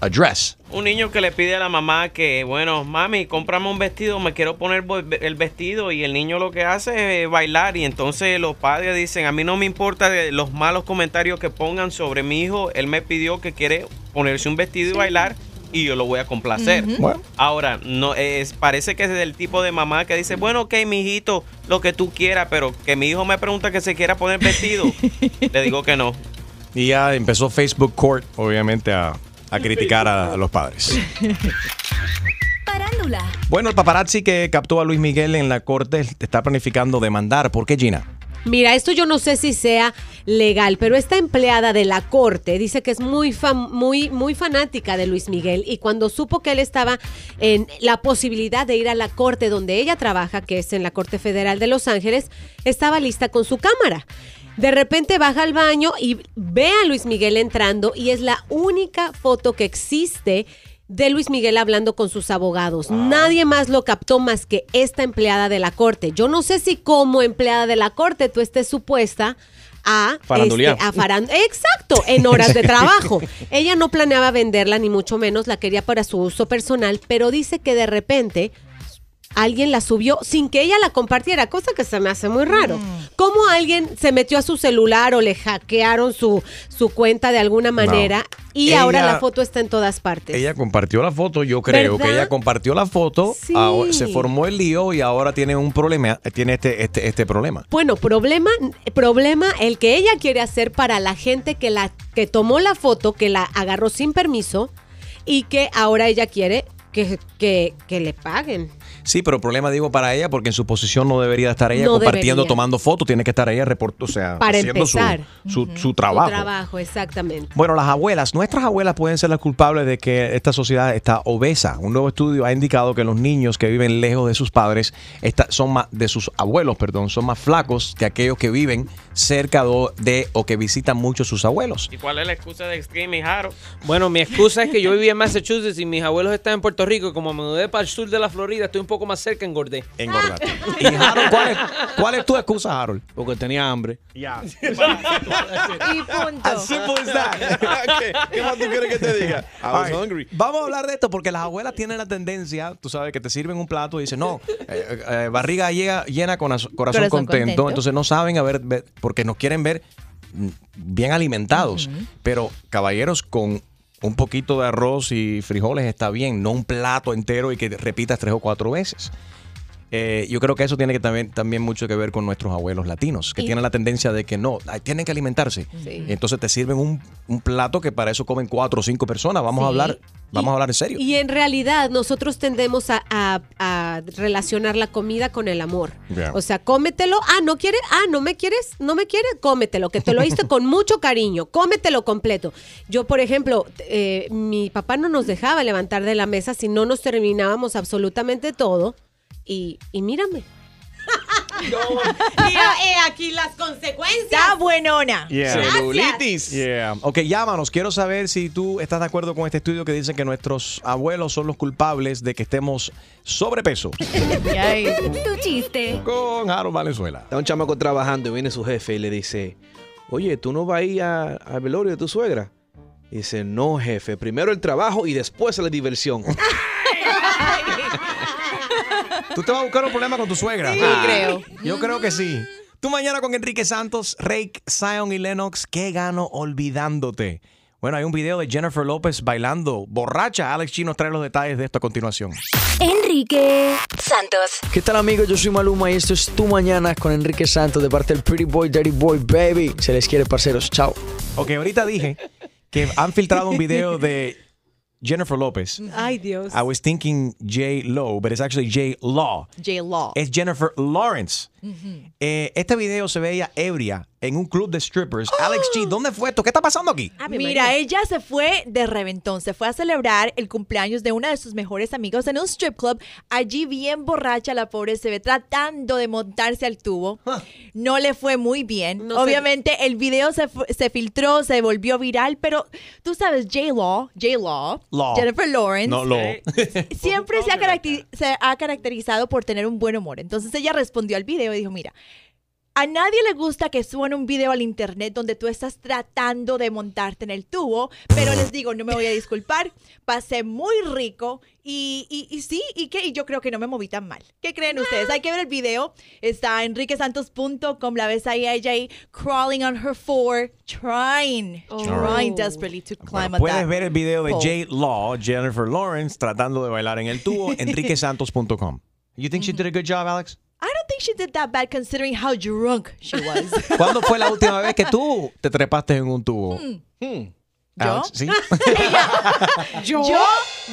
a dress. Un niño que le pide a la mamá que, bueno, mami, cómprame un vestido, me quiero poner el vestido y el niño lo que hace es bailar y entonces los padres dicen, a mí no me importa de los malos comentarios que pongan sobre mi hijo, él me pidió que quiere ponerse un vestido y bailar y yo lo voy a complacer. Bueno. Ahora, no es parece que es del tipo de mamá que dice, bueno, ok, mi hijito, lo que tú quieras, pero que mi hijo me pregunta que se quiera poner vestido, <laughs> le digo que no. Y ya empezó Facebook Court, obviamente, a, a criticar a, a los padres. Parándula. Bueno, el paparazzi que captó a Luis Miguel en la corte está planificando demandar. ¿Por qué, Gina? Mira, esto yo no sé si sea legal, pero esta empleada de la corte dice que es muy, muy, muy fanática de Luis Miguel y cuando supo que él estaba en la posibilidad de ir a la corte donde ella trabaja, que es en la Corte Federal de Los Ángeles, estaba lista con su cámara. De repente baja al baño y ve a Luis Miguel entrando y es la única foto que existe de Luis Miguel hablando con sus abogados. Nadie más lo captó más que esta empleada de la corte. Yo no sé si como empleada de la corte tú estés supuesta a este, a faran- Exacto, en horas de <laughs> trabajo. Ella no planeaba venderla ni mucho menos, la quería para su uso personal, pero dice que de repente alguien la subió sin que ella la compartiera, cosa que se me hace muy raro. ¿Cómo alguien se metió a su celular o le hackearon su, su cuenta de alguna manera y Ella- ahora la foto está en todas partes? Ella compartió la foto, yo creo que ella compartió la foto, Sí. ahora- se formó el lío y ahora tiene un problema, tiene este, este, este problema. Bueno, problema, problema el que ella quiere hacer para la gente que la que tomó la foto, que la agarró sin permiso y que ahora ella quiere que, que, que le paguen. Sí, pero problema digo para ella porque en su posición no debería estar ella No compartiendo, debería. tomando fotos, tiene que estar ella report, o sea, Para haciendo su, empezar. su, su Su trabajo. trabajo, exactamente. Bueno, las abuelas, nuestras abuelas pueden ser las culpables de que esta sociedad está obesa. Un nuevo estudio ha indicado que los niños que viven lejos de sus padres está- son más de sus abuelos, perdón, son más flacos que aquellos que viven cerca de o que visitan mucho sus abuelos. ¿Y cuál es la excusa de Extreme y Jaro? Bueno, mi excusa es que yo vivía en Massachusetts y mis abuelos están en Puerto Rico. Y como me mudé para el sur de la Florida, estoy un poco más cerca, engordé. Engordaste. <laughs> Y Harold, ¿cuál es, cuál es tu excusa, Harold? Porque tenía hambre. Ya. <laughs> Y punto. As simple as that. ¿Qué, qué más tú quieres que te diga? I was hungry. Vamos a hablar de esto porque las abuelas tienen la tendencia, tú sabes, que te sirven un plato y dicen, no, eh, eh, barriga llega- llena, con corazón, Corazón contento. contento. Entonces no saben a ver, ver- porque nos quieren ver mm, bien alimentados. Pero caballeros, con un poquito de arroz y frijoles está bien, no un plato entero y que repitas tres o cuatro veces. Eh, yo creo que eso tiene que también, también mucho que ver con nuestros abuelos latinos, que tienen la tendencia de que no, tienen que alimentarse. Sí. Entonces te sirven un, un plato que para eso comen cuatro o cinco personas. Vamos a hablar, vamos a hablar en serio. Y en realidad nosotros tendemos a, a- a relacionar la comida con el amor. Yeah. O sea, cómetelo. Ah, no quieres. Ah, no me quieres. No me quieres. Cómetelo. Que te lo hice con <laughs> mucho cariño. Cómetelo completo. Yo, por ejemplo, eh, mi papá no nos dejaba levantar de la mesa si no nos terminábamos absolutamente todo. Y, y mírame. <laughs> Mira, eh, aquí las consecuencias. Está buenona. Yeah. Celulitis. Yeah. Ok, llámanos. Quiero saber si tú estás de acuerdo con este estudio que dice que nuestros abuelos son los culpables de que estemos sobrepeso. <laughs> Tu chiste. Con Harold Valenzuela. Está un chamaco trabajando y viene su jefe y le dice, oye, ¿tú no vas a ir al velorio de tu suegra? Y dice, no, jefe, primero el trabajo y después la diversión. <laughs> ¿Tú te vas a buscar un problema con tu suegra? Sí, Ah, creo. Yo creo que sí. Tú mañana con Enrique Santos, Rake, Zion y Lennox, ¿qué gano olvidándote? Bueno, hay un video de Jennifer López bailando borracha. Alex nos trae los detalles de esto a continuación. Enrique Santos. ¿Qué tal amigos? Yo soy Maluma y esto es Tu Mañana con Enrique Santos de parte del Pretty Boy, Dirty Boy, Baby. Se les quiere, parceros. Chao. Ok, ahorita dije que han filtrado un video de Jennifer López. Mm-hmm. Ay, Dios. I was thinking J. Lo, but it's actually J. Law. J. Law. It's Jennifer Lawrence. Eh, este video se veía ebria en un club de strippers. Alex G, ¿dónde fue esto? ¿Qué está pasando aquí? Mira, ella se fue de reventón, se fue a celebrar el cumpleaños de una de sus mejores amigos en un strip club. Allí bien borracha la pobre se ve tratando de montarse al tubo. No le fue muy bien. No sé. Obviamente el video se, fu- se filtró, se volvió viral, pero tú sabes, J-Law, J-Law, Law. Jennifer Lawrence, No, Law. <laughs> siempre se ha, caracteri- se ha caracterizado por tener un buen humor. Entonces ella respondió al video y dijo, mira, a nadie le gusta que suban un video al internet donde tú estás tratando de montarte en el tubo, pero les digo, no me voy a disculpar, pasé muy rico y, y, y sí, y que y yo creo que no me moví tan mal. ¿Qué creen ustedes? Hay que ver el video, está en enriquesantos.com, la ves ahí a ella ahí, crawling on her floor, trying, trying desperately to climb on Puedes that ver el video de pole. J. Law, Jennifer Lawrence, tratando de bailar en el tubo, <laughs> enriquesantos.com. You think she did a good job, Alex? Think she did that bad considering how drunk she was. <laughs> ¿Cuándo fue la última vez que tú te trepaste en un tubo? Hmm. Alex, ¿Sí? <laughs> <laughs> ¿Yo?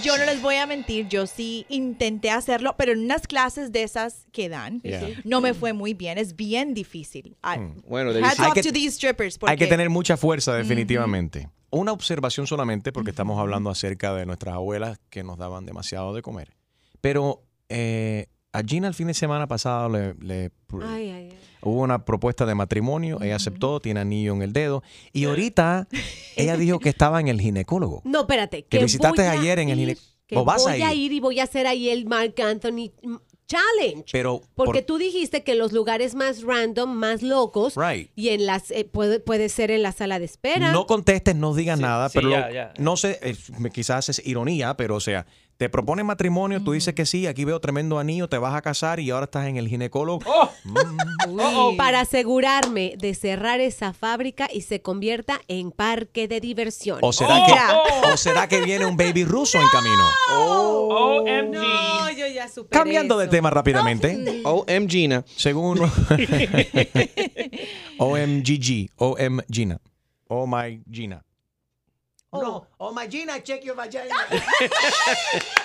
yo, no les voy a mentir, yo sí intenté hacerlo, pero en unas clases de esas que dan, Yeah. no me fue muy bien, es bien difícil. I- Bueno, hats hay off que- to these strippers. Hay que porque- tener mucha fuerza, definitivamente. Una observación solamente, porque estamos hablando acerca de nuestras abuelas que nos daban demasiado de comer. Pero eh, a Gina el fin de semana pasado le, le- Ay, ay, ay. hubo una propuesta de matrimonio, ella aceptó, tiene anillo en el dedo, y ahorita <laughs> ella dijo que estaba en el ginecólogo. No, espérate. Que visitaste voy a ayer en el ir, gine- Que ¿O vas voy a a ir? ir y voy a hacer ahí el Mark Anthony Challenge. Pero Porque por- tú dijiste que los lugares más random, más locos, Right. y en las eh, puede, puede ser en la sala de espera. No contestes, no digas nada, sí, pero ya, lo- ya. no sé, eh, quizás es ironía, pero o sea, te proponen matrimonio, tú dices que sí, aquí veo tremendo anillo, te vas a casar y ahora estás en el ginecólogo. Uy. Para asegurarme de cerrar esa fábrica y se convierta en parque de diversión. ¿O será, que, ¿O será que viene un baby ruso en camino? No, yo ya superé Cambiando de tema rápidamente. OM Gina. Según <laughs> OMGG, OM Gina. Oh my Gina. No, oh my Gina, check your vagina. <laughs>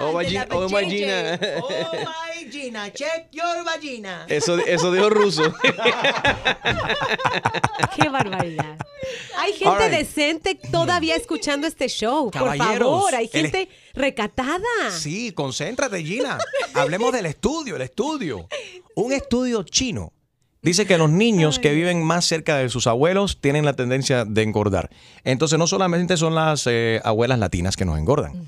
Oh, vagina. Oh, vagina. Oh my Gina, check your vagina. <laughs> Eso, eso dijo ruso. <laughs> Qué barbaridad. Hay gente right. decente todavía escuchando este show. Por Caballeros, favor, hay el- gente recatada. Sí, concéntrate, Gina. Hablemos del estudio, el estudio. Un estudio chino dice que los niños que viven más cerca de sus abuelos tienen la tendencia de engordar. Entonces, no solamente son las eh, abuelas latinas que nos engordan.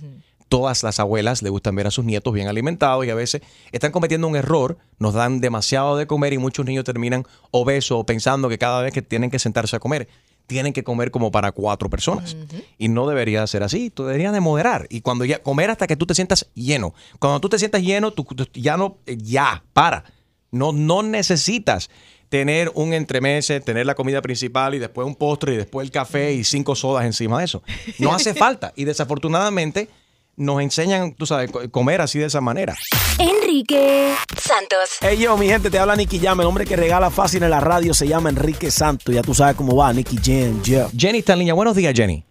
Todas las abuelas le gustan ver a sus nietos bien alimentados y a veces están cometiendo un error, nos dan demasiado de comer y muchos niños terminan obesos o pensando que cada vez que tienen que sentarse a comer, tienen que comer como para cuatro personas. Y no debería ser así, tú deberías de moderar. Y cuando ya comer hasta que tú te sientas lleno. Cuando tú te sientas lleno, tú, tú ya no, eh, ya, para. No, no necesitas tener un entremese, tener la comida principal y después un postre y después el café y cinco sodas encima de eso. No hace <laughs> falta. Y desafortunadamente nos enseñan, tú sabes, co- comer así de esa manera. Enrique Santos. Hey yo, mi gente, te habla Nicky Jam. El hombre que regala fácil en la radio se llama Enrique Santos. Ya tú sabes cómo va, Nicky Jam. Yeah. Jenny está en línea. Buenos días, Jenny.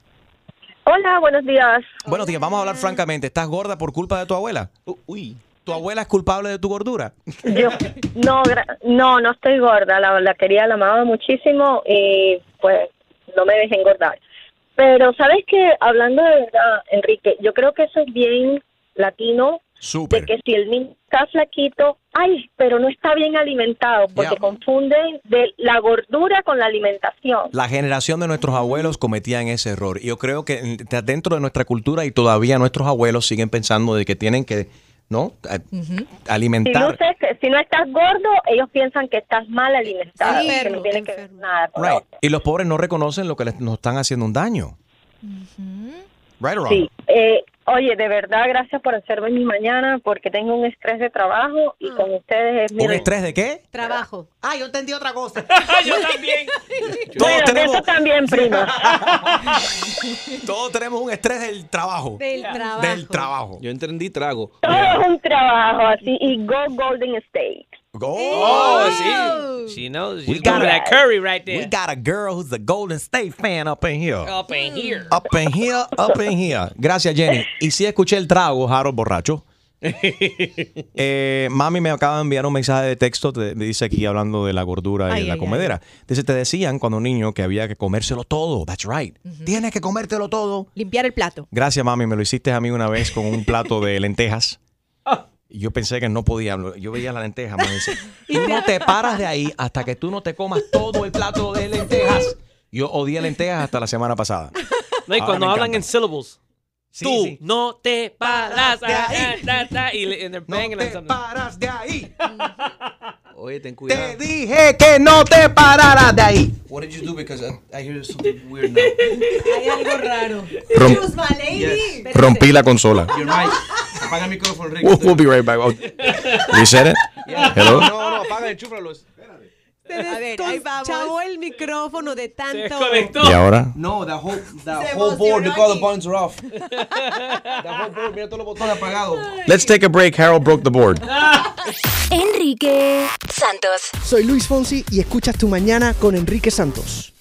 Hola, buenos días. Buenos días. Vamos a hablar francamente. ¿Estás gorda por culpa de tu abuela? Uy. ¿Tu abuela es culpable de tu gordura? Yo, no, no, no estoy gorda. La, la quería, la amaba muchísimo y pues no me dejé engordar. Pero sabes que hablando de verdad, Enrique, yo creo que eso es bien latino. Súper. De que si el niño está flaquito, ay, pero no está bien alimentado, porque confunden de la gordura con la alimentación. La generación de nuestros abuelos cometían ese error. Y yo creo que en- dentro de nuestra cultura y todavía nuestros abuelos siguen pensando de que tienen que, ¿no? A- Si, Alimentar. luces, que si no estás gordo, ellos piensan que estás mal alimentado, Sí. que no tiene que ver nada con Right. Y los pobres no reconocen lo que les, nos están haciendo un daño. Right or wrong? Sí, eh, oye, de verdad, gracias por hacerme mi mañana porque tengo un estrés de trabajo y con ustedes es mi ¿Un estrés de qué? Trabajo. Ah, yo entendí otra cosa. <laughs> yo también. <laughs> Bueno, de eso también, prima. <laughs> Todos tenemos un estrés del trabajo. Del trabajo. Del trabajo. Yo entendí trago. Todo es un trabajo así y go Golden State. Oh, sí. She knows. We She's got got that curry right We there. got a girl who's a Golden State fan up in here. Up in here. Up in here, up in here. Gracias, Jenny. Y si escuché el trago, Harold borracho. <laughs> Eh, mami me acaba de enviar un mensaje de texto, te, dice aquí hablando de la gordura y Ay, de la ay, comedera. Dice, te decían cuando un niño que había que comérselo todo. That's right. Tienes que comértelo todo. Limpiar el plato. Gracias, mami. Me lo hiciste a mí una vez con un plato de lentejas. <laughs> Yo pensé que no podía. Yo veía la lenteja, dice, <laughs> Tú no te paras de ahí hasta que tú no te comas todo el plato de lentejas. Yo odié lentejas hasta la semana pasada. No, y cuando me hablan encanta. en syllables. Sí, Tú sí. no te paras de ah, ahí. ah, ah, ah, on something. paras de ahí. <laughs> Oye, ten cuidado. Dije que no te pararas de ahí. What did you do? Because I, I hear something weird now. <laughs> Hay algo raro. Rom- Excuse my lady. Rompí la consola. You're right. Apaga el micrófono, Rick. We'll, we'll be right back. Oh, <laughs> Reset it. Hello. No, no, apaga, enchúfalo. Se desconchavo el micrófono de tanto. ¿Y ahora? No, the whole, the Se whole board, look all the buttons are off. <laughs> the whole board, mira todos los botones apagados. Let's take a break. Harold broke the board. Enrique Santos. Soy Luis Fonsi y escuchas Tu Mañana con Enrique Santos.